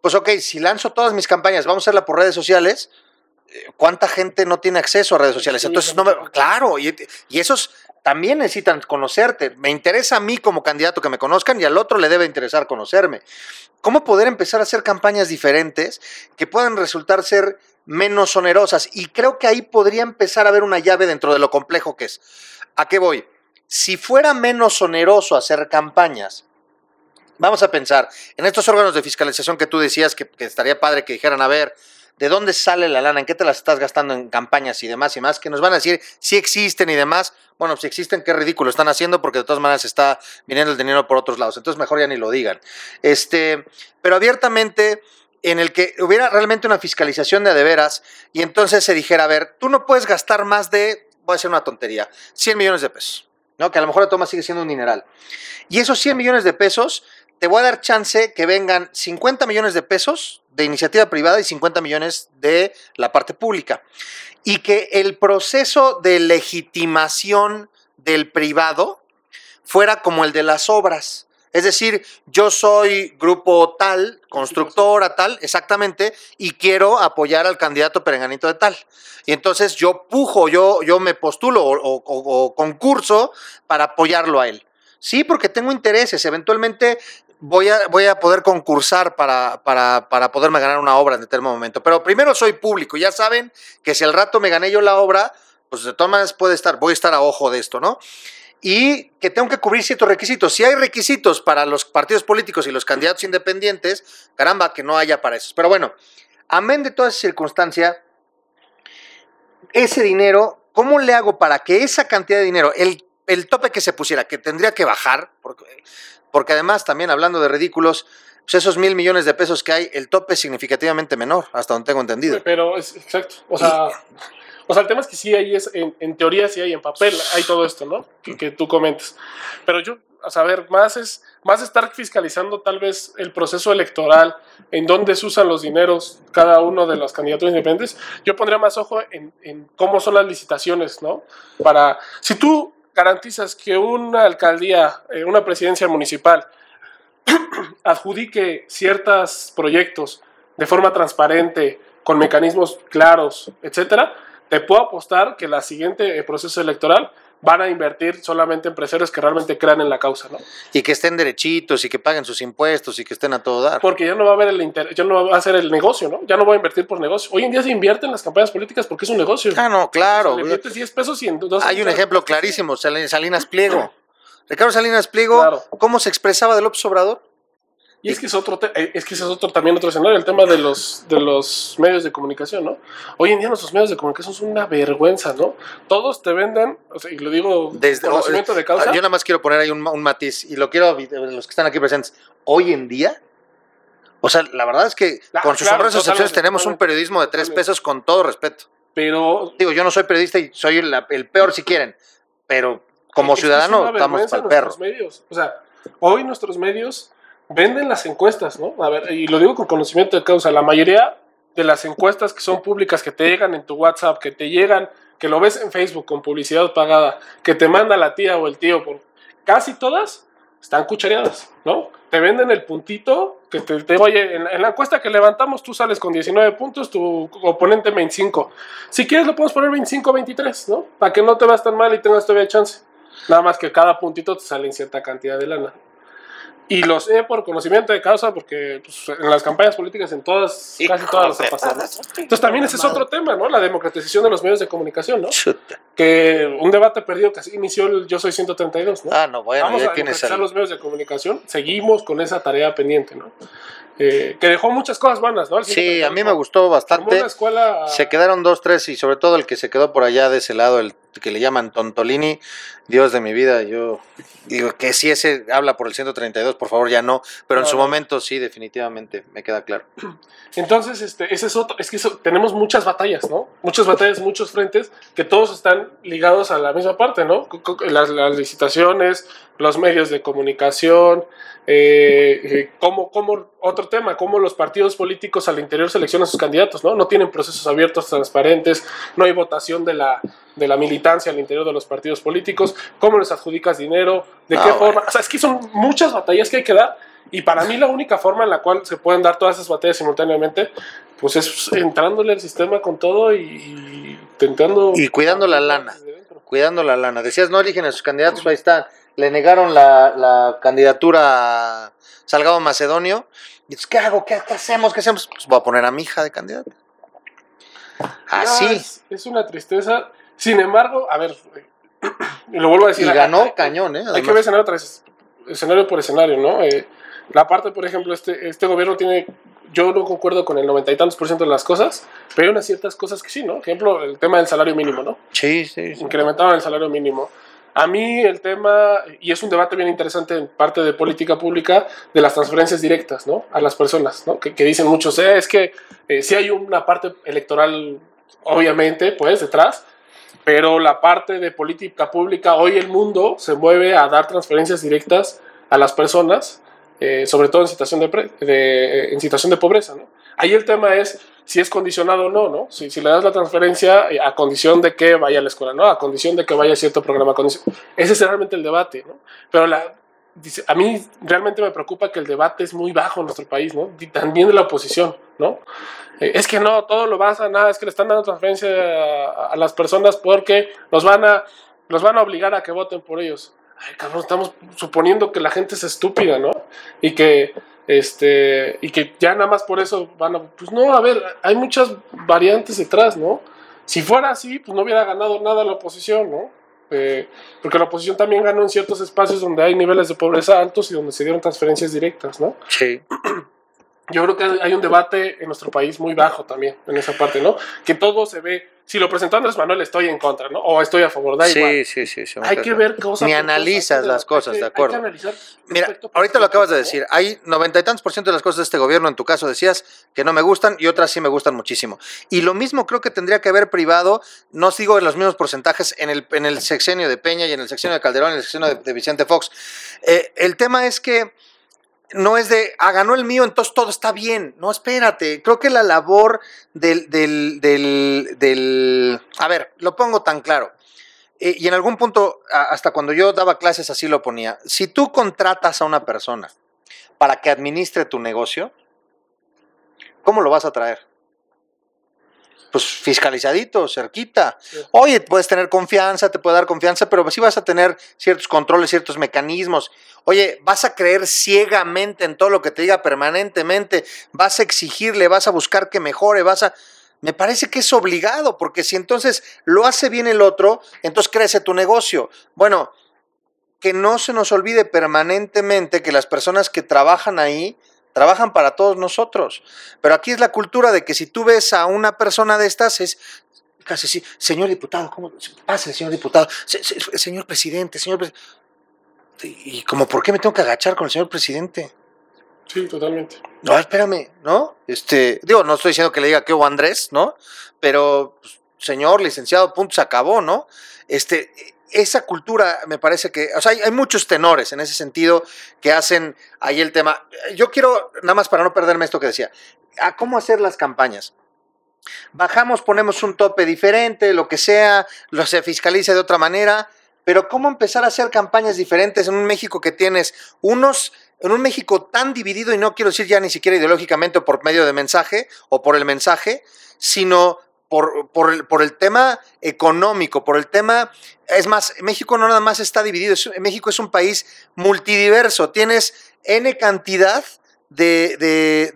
pues ok, si lanzo todas mis campañas, vamos a hacerla por redes sociales. ¿Cuánta gente no tiene acceso a redes sociales? Entonces, no me, claro, y, y esos también necesitan conocerte. Me interesa a mí como candidato que me conozcan y al otro le debe interesar conocerme. ¿Cómo poder empezar a hacer campañas diferentes que puedan resultar ser menos onerosas? Y creo que ahí podría empezar a haber una llave dentro de lo complejo que es. ¿A qué voy? Si fuera menos oneroso hacer campañas, vamos a pensar en estos órganos de fiscalización que tú decías que, que estaría padre que dijeran, a ver, de dónde sale la lana, en qué te las estás gastando en campañas y demás y más, que nos van a decir si existen y demás. Bueno, si existen, qué ridículo están haciendo porque de todas maneras está viniendo el dinero por otros lados. Entonces mejor ya ni lo digan. Este, pero abiertamente en el que hubiera realmente una fiscalización de adeveras y entonces se dijera, a ver, tú no puedes gastar más de, voy a decir una tontería, 100 millones de pesos, ¿no? Que a lo mejor la toma sigue siendo un dineral. Y esos 100 millones de pesos te voy a dar chance que vengan 50 millones de pesos de iniciativa privada y 50 millones de la parte pública. Y que el proceso de legitimación del privado fuera como el de las obras. Es decir, yo soy grupo tal, constructora tal, exactamente, y quiero apoyar al candidato perenganito de tal. Y entonces yo pujo, yo, yo me postulo o concurso para apoyarlo a él. Sí, porque tengo intereses. Eventualmente voy a, voy a poder concursar para, para, para poderme ganar una obra en determinado momento. Pero primero soy público, ya saben que si al rato me gané yo la obra, pues de todas maneras puede estar, voy a estar a ojo de esto, ¿no? Y que tengo que cubrir ciertos requisitos. Si hay requisitos para los partidos políticos y los candidatos independientes, caramba, que no haya para eso. Pero bueno, amén de toda esa circunstancia, ese dinero, ¿cómo le hago para que esa cantidad de dinero, el, el tope que se pusiera, que tendría que bajar, porque, porque además también hablando de ridículos, pues esos mil millones de pesos que hay, el tope es significativamente menor, hasta donde tengo entendido. Pero es exacto. O sea, o sea, el tema es que sí hay, es, en, teoría sí hay, en papel hay todo esto, ¿no? Que, tú comentas. Pero yo, a saber, más es más estar fiscalizando tal vez el proceso electoral, en dónde se usan los dineros cada uno de los candidatos independientes. Yo pondría más ojo en cómo son las licitaciones, ¿no? Para, si tú garantizas que una alcaldía, eh, una presidencia municipal, adjudique ciertos proyectos de forma transparente, con mecanismos claros, etcétera, te puedo apostar que la siguiente eh, proceso electoral van a invertir solamente empresarios que realmente crean en la causa, ¿no? Y que estén derechitos y que paguen sus impuestos y que estén a todo dar. Porque ya no va a haber el inter ya no va a ser el negocio, ¿no? Ya no va a invertir por negocio. Hoy en día se invierte en las campañas políticas porque es un negocio. Ah, no, claro. Le inviertes 10 pesos y en dos Hay un ejemplo clarísimo, Sal- Salinas Pliego. Ricardo Salinas Pliego, Claro. ¿cómo se expresaba de López Obrador? Y es que es otro eh, es que ese es otro también otro escenario, el tema de los de los medios de comunicación, ¿no? Hoy en día nuestros medios de comunicación son una vergüenza, ¿no? Todos te venden, o sea, y lo digo Desde, con conocimiento de causa. Yo nada más quiero poner ahí un, un matiz y lo quiero, los que están aquí presentes. Hoy en día, o sea, la verdad es que Ah, con sus claro, honrosas excepciones tenemos un periodismo de tres pesos con todo respeto. pero Digo, yo no soy periodista y soy el, el peor si quieren, pero como ciudadano es estamos para el perro. medios. O sea, hoy nuestros medios venden las encuestas, ¿no? A ver, y lo digo con conocimiento de causa. La mayoría de las encuestas que son públicas, que te llegan en tu WhatsApp, que te llegan, que lo ves en Facebook con publicidad pagada, que te manda la tía o el tío, por casi todas están cuchareadas, ¿no? Te venden el puntito que te, te oye, en la, en la encuesta que levantamos tú sales con 19 puntos, tu oponente 25. Si quieres lo podemos poner 25-23, ¿no? Para que no te veas tan mal y tengas todavía chance. Nada más que cada puntito te sale en cierta cantidad de lana. Y lo sé por conocimiento de causa, porque pues, en las campañas políticas, en todas, casi todas las ha pasado. Entonces también ese es otro tema, ¿no? La democratización de los medios de comunicación, ¿no? Chuta. Que un debate perdido que así inició el Yo Soy 132, ¿no? Ah, no, bueno, Vamos ya a tienes democratizar los medios de comunicación. Seguimos con esa tarea pendiente, ¿no? Eh, que dejó muchas cosas buenas, ¿no? El Sí, 132 a mí me gustó bastante. una escuela... Se quedaron dos, tres y sobre todo el que se quedó por allá de ese lado, el que le llaman Tontolini, Dios de mi vida, yo digo que si ese habla por el 132, por favor ya no, pero en su momento sí, definitivamente, me queda claro. Entonces, este, ese es otro, es que eso- tenemos muchas batallas, ¿no? Muchas batallas, muchos frentes, que todos están ligados a la misma parte, ¿no? Las, las licitaciones, los medios de comunicación, eh, eh, cómo, cómo- otro tema, cómo los partidos políticos al interior seleccionan sus candidatos, ¿no? No tienen procesos abiertos, transparentes, no hay votación de la, de la militancia al interior de los partidos políticos, cómo les adjudicas dinero, de No, qué bueno. forma, o sea, es que son muchas batallas que hay que dar. Y para mí la única forma en la cual se pueden dar todas esas batallas simultáneamente, pues es entrándole al sistema con todo y intentando... Y cuidando la lana. Cuidando la lana. Decías, no eligen a sus candidatos, ahí está. Le negaron la, la candidatura a Salgado Macedonio. Y dices, ¿qué hago? ¿Qué, qué hacemos? ¿Qué hacemos? Pues voy a poner a mi hija de candidata. Así. Ah, Es, es una tristeza. Sin embargo, a ver, lo vuelvo a decir. Y ganó hay- cañón, ¿eh? Hay que Además. ver escenario tras escenario por escenario, ¿no? Eh, la parte, por ejemplo, este, este gobierno tiene, yo no concuerdo con el noventa y tantos por ciento de las cosas, pero hay unas ciertas cosas que sí, ¿no? Por ejemplo, el tema del salario mínimo, ¿no? Sí, sí, sí. Incrementaron el salario mínimo. A mí el tema, y es un debate bien interesante en parte de política pública, de las transferencias directas, ¿no? A las personas, ¿no? Que, dicen muchos, eh, es que eh, sí hay una parte electoral, obviamente, pues, detrás, pero la parte de política pública, hoy el mundo se mueve a dar transferencias directas a las personas, eh, sobre todo en situación de, de- en situación de pobreza, ¿no? Ahí el tema es si es condicionado o no, ¿no? Si, si le das la transferencia eh, a condición de que vaya a la escuela, ¿no? A condición de que vaya a cierto programa. Ese es realmente el debate, ¿no? Pero la, dice, a mí realmente me preocupa que el debate es muy bajo en nuestro país, ¿no? Y también de la oposición, ¿no? Eh, es que no, todo lo basa, nada, es que le están dando transferencia a, a las personas porque los van a, los van a obligar a que voten por ellos. ay, cabrón, estamos suponiendo que la gente es estúpida, ¿no? Y que, este, y que ya nada más por eso van a, pues no, a ver, hay muchas variantes detrás, ¿no? Si fuera así, pues no hubiera ganado nada la oposición, ¿no? Eh, porque la oposición también ganó en ciertos espacios donde hay niveles de pobreza altos y donde se dieron transferencias directas, ¿no? Sí. Yo creo que hay un debate en nuestro país muy bajo también en esa parte, ¿no? Que todo se ve, si lo presentó Andrés Manuel estoy en contra, ¿no? O estoy a favor, da igual. Sí, sí, sí. Hay que ver cosas. Ni analizas cosas, las cosas, que- de acuerdo. Hay que analizar Mira, ahorita lo acabas de decir. Hay noventa y tantos por ciento de las cosas de este gobierno, en tu caso decías, que no me gustan y otras sí me gustan muchísimo. Y lo mismo creo que tendría que haber privado, no sigo en los mismos porcentajes, en el, en el sexenio de Peña y en el sexenio de Calderón y en el sexenio de, de Vicente Fox. Eh, el tema es que no es de, ah, ganó el mío, entonces todo está bien. No, espérate. Creo que la labor del, del, del, del- a ver, lo pongo tan claro. Eh, y en algún punto, hasta cuando yo daba clases así lo ponía. Si tú contratas a una persona para que administre tu negocio, ¿cómo lo vas a traer? Pues fiscalizadito, cerquita. Sí. Oye, puedes tener confianza, te puede dar confianza, pero sí vas a tener ciertos controles, ciertos mecanismos. Oye, vas a creer ciegamente en todo lo que te diga permanentemente, vas a exigirle, vas a buscar que mejore, vas a... Me parece que es obligado, porque si entonces lo hace bien el otro, entonces crece tu negocio. Bueno, que no se nos olvide permanentemente que las personas que trabajan ahí trabajan para todos nosotros. Pero aquí es la cultura de que si tú ves a una persona de estas es casi así, señor diputado, ¿cómo pase, señor diputado? Se- se- señor presidente, señor presidente. Y como, ¿por qué me tengo que agachar con el señor presidente? Sí, totalmente. No, espérame, ¿no? Este, digo, no estoy diciendo que le diga que hubo Andrés, ¿no? Pero, pues, señor licenciado, punto, se acabó, ¿no? Este, esa cultura me parece que, o sea, hay, hay muchos tenores en ese sentido que hacen ahí el tema. Yo quiero, nada más para no perderme esto que decía, a cómo hacer las campañas. Bajamos, ponemos un tope diferente, lo que sea, lo se fiscaliza de otra manera, pero cómo empezar a hacer campañas diferentes en un México que tienes unos en un México tan dividido, y no quiero decir ya ni siquiera ideológicamente o por medio de mensaje o por el mensaje, sino por, por, el, por el tema económico, por el tema... Es más, México no nada más está dividido, es- México es un país multidiverso, tienes N cantidad de,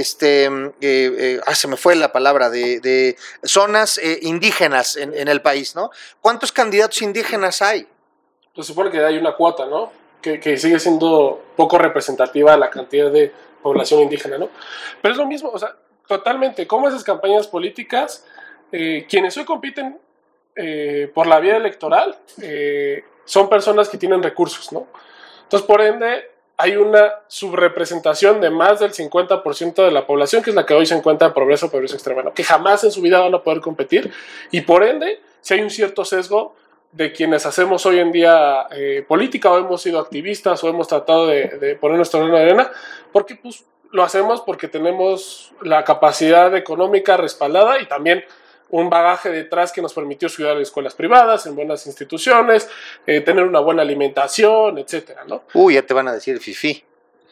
este, eh, eh, ah, se me fue la palabra, de, zonas eh, indígenas en, el país, ¿no? ¿Cuántos candidatos indígenas hay? Pues se supone que hay una cuota, ¿no? Que, sigue siendo poco representativa la cantidad de población indígena, ¿no? Pero es lo mismo, o sea, totalmente. ¿Cómo esas campañas políticas, quienes hoy compiten por la vía electoral, son personas que tienen recursos, ¿no? Entonces, por ende, hay una subrepresentación de más del 50% de la población, que es la que hoy se encuentra en pobreza o pobreza extrema, ¿no? que jamás en su vida van a poder competir, y por ende, si hay un cierto sesgo de quienes hacemos hoy en día eh, política, o hemos sido activistas, o hemos tratado de, de poner nuestro arena, porque pues lo hacemos porque tenemos la capacidad económica respaldada y también un bagaje detrás que nos permitió estudiar en escuelas privadas, en buenas instituciones, eh, tener una buena alimentación, etcétera, ¿no? Uy, ya te van a decir fifi.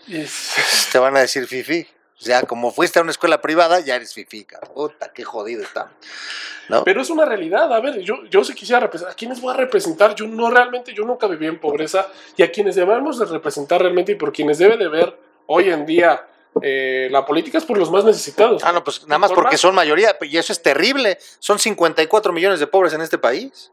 Es- Te van a decir fifi. O sea, como fuiste a una escuela privada, ya eres fifi, cabrón. Puta, qué jodido está. ¿No? Pero es una realidad, a ver, yo, yo sí quisiera representar, ¿a quiénes voy a representar? Yo no realmente, yo nunca viví en pobreza y a quienes debemos de representar realmente y por quienes debe de ver hoy en día eh, la política es por los más necesitados. Ah, no, pues nada más Por porque más- son mayoría, y eso es terrible. Son 54 millones de pobres en este país.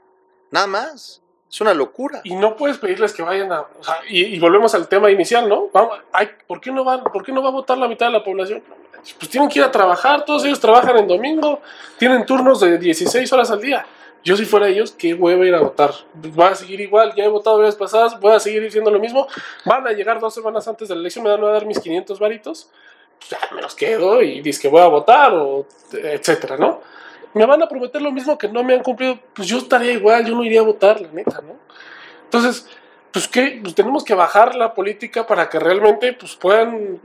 Nada más. Es una locura. Y no puedes pedirles que vayan a... o sea, y, y volvemos al tema inicial, ¿no? Vamos, ay, ¿por, qué no van, ¿Por qué no va a votar la mitad de la población? Pues tienen que ir a trabajar, todos ellos trabajan en domingo, tienen turnos de 16 horas al día. Yo si fuera ellos, qué hueva ir a votar. Voy a seguir igual, ya he votado veces pasadas, voy a seguir diciendo lo mismo. Van a llegar dos semanas antes de la elección, me van a dar mis 500 varitos, pues ya me los quedo y dices que voy a votar, etcétera, ¿no? Me van a prometer lo mismo que no me han cumplido, pues yo estaría igual, yo no iría a votar, la neta, ¿no? Entonces, pues que pues tenemos que bajar la política para que realmente pues, puedan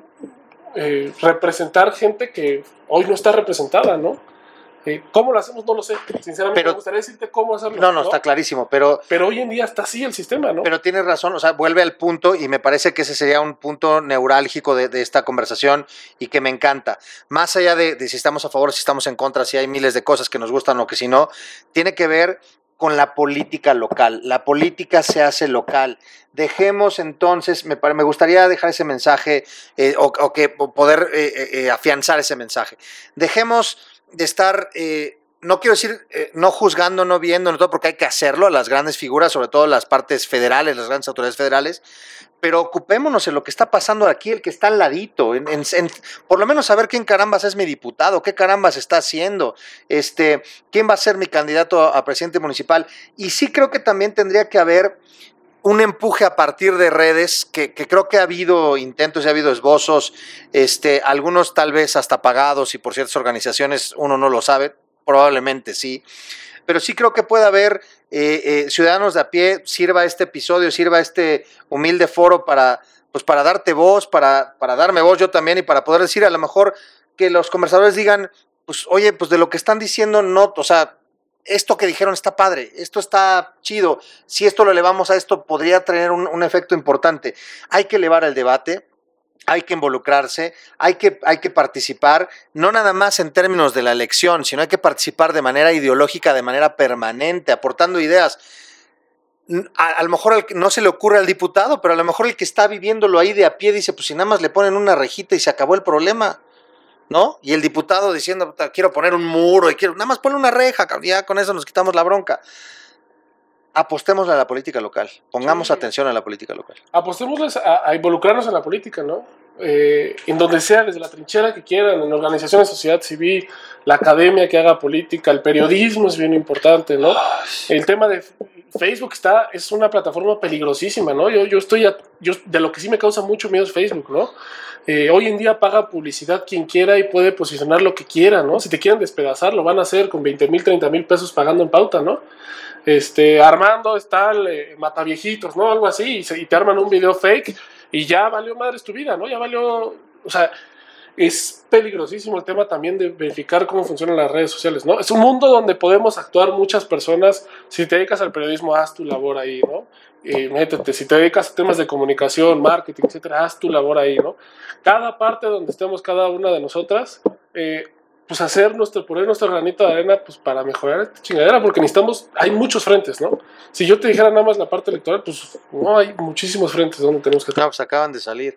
eh, representar gente que hoy no está representada, ¿no? Eh, ¿Cómo lo hacemos? No lo sé. Sinceramente, Pero- me gustaría decirte cómo hacerlo. No, no, está clarísimo, pero Pero hoy en día está así el sistema, ¿no? Pero tienes razón, o sea, vuelve al punto y me parece que ese sería un punto neurálgico de, de esta conversación y que me encanta. Más allá de, de si estamos a favor, si estamos en contra, si hay miles de cosas que nos gustan o que si no, tiene que ver con la política local. La política se hace local. Dejemos entonces, me, me gustaría dejar ese mensaje eh, o, que poder eh, eh, afianzar ese mensaje. Dejemos de estar no quiero decir no juzgando, no viendo, no todo, porque hay que hacerlo, las grandes figuras, sobre todo las partes federales, las grandes autoridades federales, pero ocupémonos en lo que está pasando aquí, el que está al ladito, por lo menos saber quién carambas es mi diputado, qué carambas está haciendo, este, quién va a ser mi candidato a, presidente municipal. Y sí creo que también tendría que haber un empuje a partir de redes, que, creo que ha habido intentos y ha habido esbozos, este, algunos tal vez hasta pagados y por ciertas organizaciones uno no lo sabe, probablemente sí, pero sí creo que puede haber eh, eh, ciudadanos de a pie, sirva este episodio, sirva este humilde foro para, pues para darte voz, para, para darme voz yo también y para poder decir a lo mejor que los conversadores digan, pues oye, pues de lo que están diciendo no, o sea, esto que dijeron está padre, esto está chido, si esto lo elevamos a esto podría tener un, efecto importante. Hay que elevar el debate, hay que involucrarse, hay que, hay que participar, no nada más en términos de la elección, sino hay que participar de manera ideológica, de manera permanente, aportando ideas. A, lo mejor no se le ocurre al diputado, pero a lo mejor el que está viviéndolo ahí de a pie dice, pues si nada más le ponen una rejita y se acabó el problema, ¿no? Y el diputado diciendo, quiero poner un muro y quiero, nada más ponle una reja, ya con eso nos quitamos la bronca apostemos a la política local, pongamos atención a la política local. Apostemos a, involucrarnos en la política, ¿no? Eh, en donde sea, desde la trinchera que quieran, en organizaciones sociedad civil, la academia que haga política, el periodismo es bien importante, ¿no? El tema de Facebook está, es una plataforma peligrosísima, ¿no? Yo, yo estoy, yo, de lo que sí me causa mucho miedo es Facebook, ¿no? Eh, hoy en día paga publicidad quien quiera y puede posicionar lo que quiera, ¿no? Si te quieren despedazar, lo van a hacer con 20 mil, 30 mil pesos pagando en pauta, ¿no? este, Armando está eh, mata viejitos, ¿no? Algo así, y, te arman un video fake y ya valió madres tu vida, ¿no? Ya valió, o sea, es peligrosísimo el tema también de verificar cómo funcionan las redes sociales, ¿no? Es un mundo donde podemos actuar muchas personas, si te dedicas al periodismo, haz tu labor ahí, ¿no? Y métete, si te dedicas a temas de comunicación, marketing, etcétera, haz tu labor ahí, ¿no? Cada parte donde estemos cada una de nosotras, eh, pues hacer nuestro, poner nuestro granito de arena pues para mejorar esta chingadera, porque necesitamos, hay muchos frentes, ¿no? Si yo te dijera nada más la parte electoral, pues no, hay muchísimos frentes donde tenemos que No, pues acaban de salir.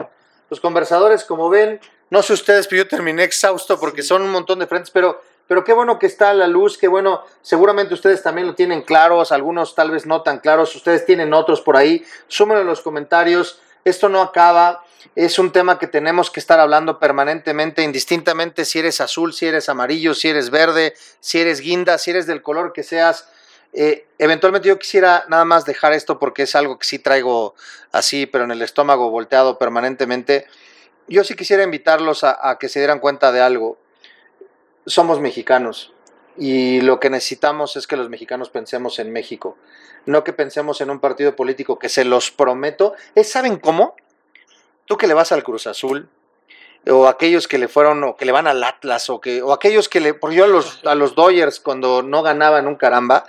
Los conversadores, como ven, no sé ustedes, pero yo terminé exhausto porque son un montón de frentes, pero, pero qué bueno que está la luz, qué bueno, seguramente ustedes también lo tienen claros, algunos tal vez no tan claros, ustedes tienen otros por ahí, súmenlo en los comentarios, esto no acaba, es un tema que tenemos que estar hablando permanentemente, indistintamente si eres azul, si eres amarillo, si eres verde, si eres guinda, si eres del color que seas. Eh, eventualmente yo quisiera nada más dejar esto porque es algo que sí traigo así, pero en el estómago volteado permanentemente. Yo sí quisiera invitarlos a que se dieran cuenta de algo. Somos mexicanos y lo que necesitamos es que los mexicanos pensemos en México, no que pensemos en un partido político que se los prometo. ¿Es, ¿Saben cómo? Tú que le vas al Cruz Azul, o aquellos que le fueron, o que le van al Atlas, o, que, o aquellos que le. Porque yo a los, a los Dodgers, cuando no ganaban un caramba,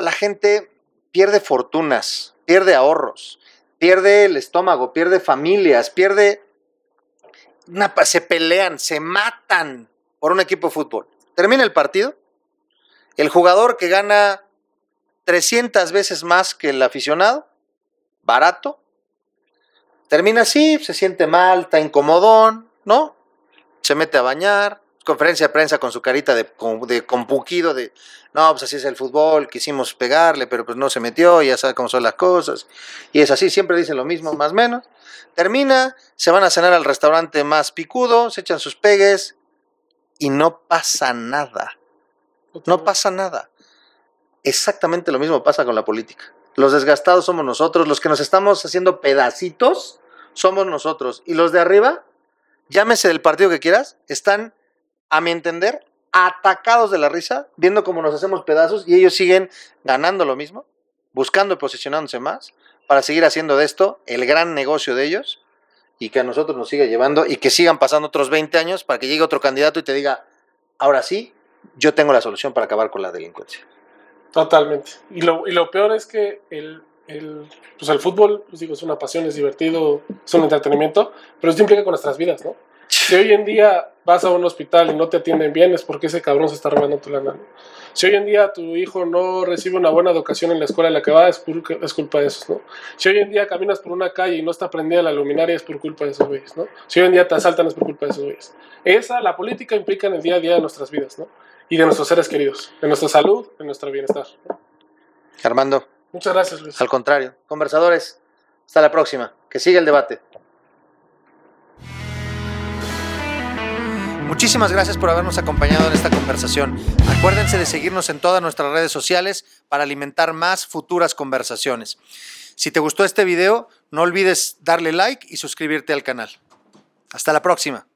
la gente pierde fortunas, pierde ahorros, pierde el estómago, pierde familias, pierde. Se pelean, se matan por un equipo de fútbol. Termina el partido, el jugador que gana 300 veces más que el aficionado, barato, termina así, se siente mal, está incomodón, ¿no? Se mete a bañar, conferencia de prensa con su carita de, de compuquido, de, no, pues así es el fútbol, quisimos pegarle, pero pues no se metió, ya sabe cómo son las cosas. Y es así, siempre dicen lo mismo, más o menos. Termina, se van a cenar al restaurante más picudo, se echan sus pegues, y no pasa nada. No pasa nada. Exactamente lo mismo pasa con la política. Los desgastados somos nosotros, los que nos estamos haciendo pedacitos somos nosotros. Y los de arriba, llámese del partido que quieras, están, a mi entender, atacados de la risa, viendo cómo nos hacemos pedazos y ellos siguen ganando lo mismo, buscando y posicionándose más, para seguir haciendo de esto el gran negocio de ellos y que a nosotros nos siga llevando y que sigan pasando otros 20 años para que llegue otro candidato y te diga, ahora sí, yo tengo la solución para acabar con la delincuencia. Totalmente. Y lo, y lo peor es que el, el, pues el fútbol, pues digo, es una pasión, es divertido, es un entretenimiento, pero esto implica con nuestras vidas, ¿no? Si hoy en día vas a un hospital y no te atienden bien, es porque ese cabrón se está robando tu lana. Si hoy en día tu hijo no recibe una buena educación en la escuela en la que va, es, es culpa de esos, ¿no? Si hoy en día caminas por una calle y no está prendida la luminaria, es por culpa de esos güeyes, ¿no? Si hoy en día te asaltan, es por culpa de esos güeyes. Esa, la política implica en el día a día de nuestras vidas, ¿no? Y de nuestros seres queridos, de nuestra salud, de nuestro bienestar. Armando. Muchas gracias, Luis. Al contrario. Conversadores, hasta la próxima. Que siga el debate. Muchísimas gracias por habernos acompañado en esta conversación. Acuérdense de seguirnos en todas nuestras redes sociales para alimentar más futuras conversaciones. Si te gustó este video, no olvides darle like y suscribirte al canal. Hasta la próxima.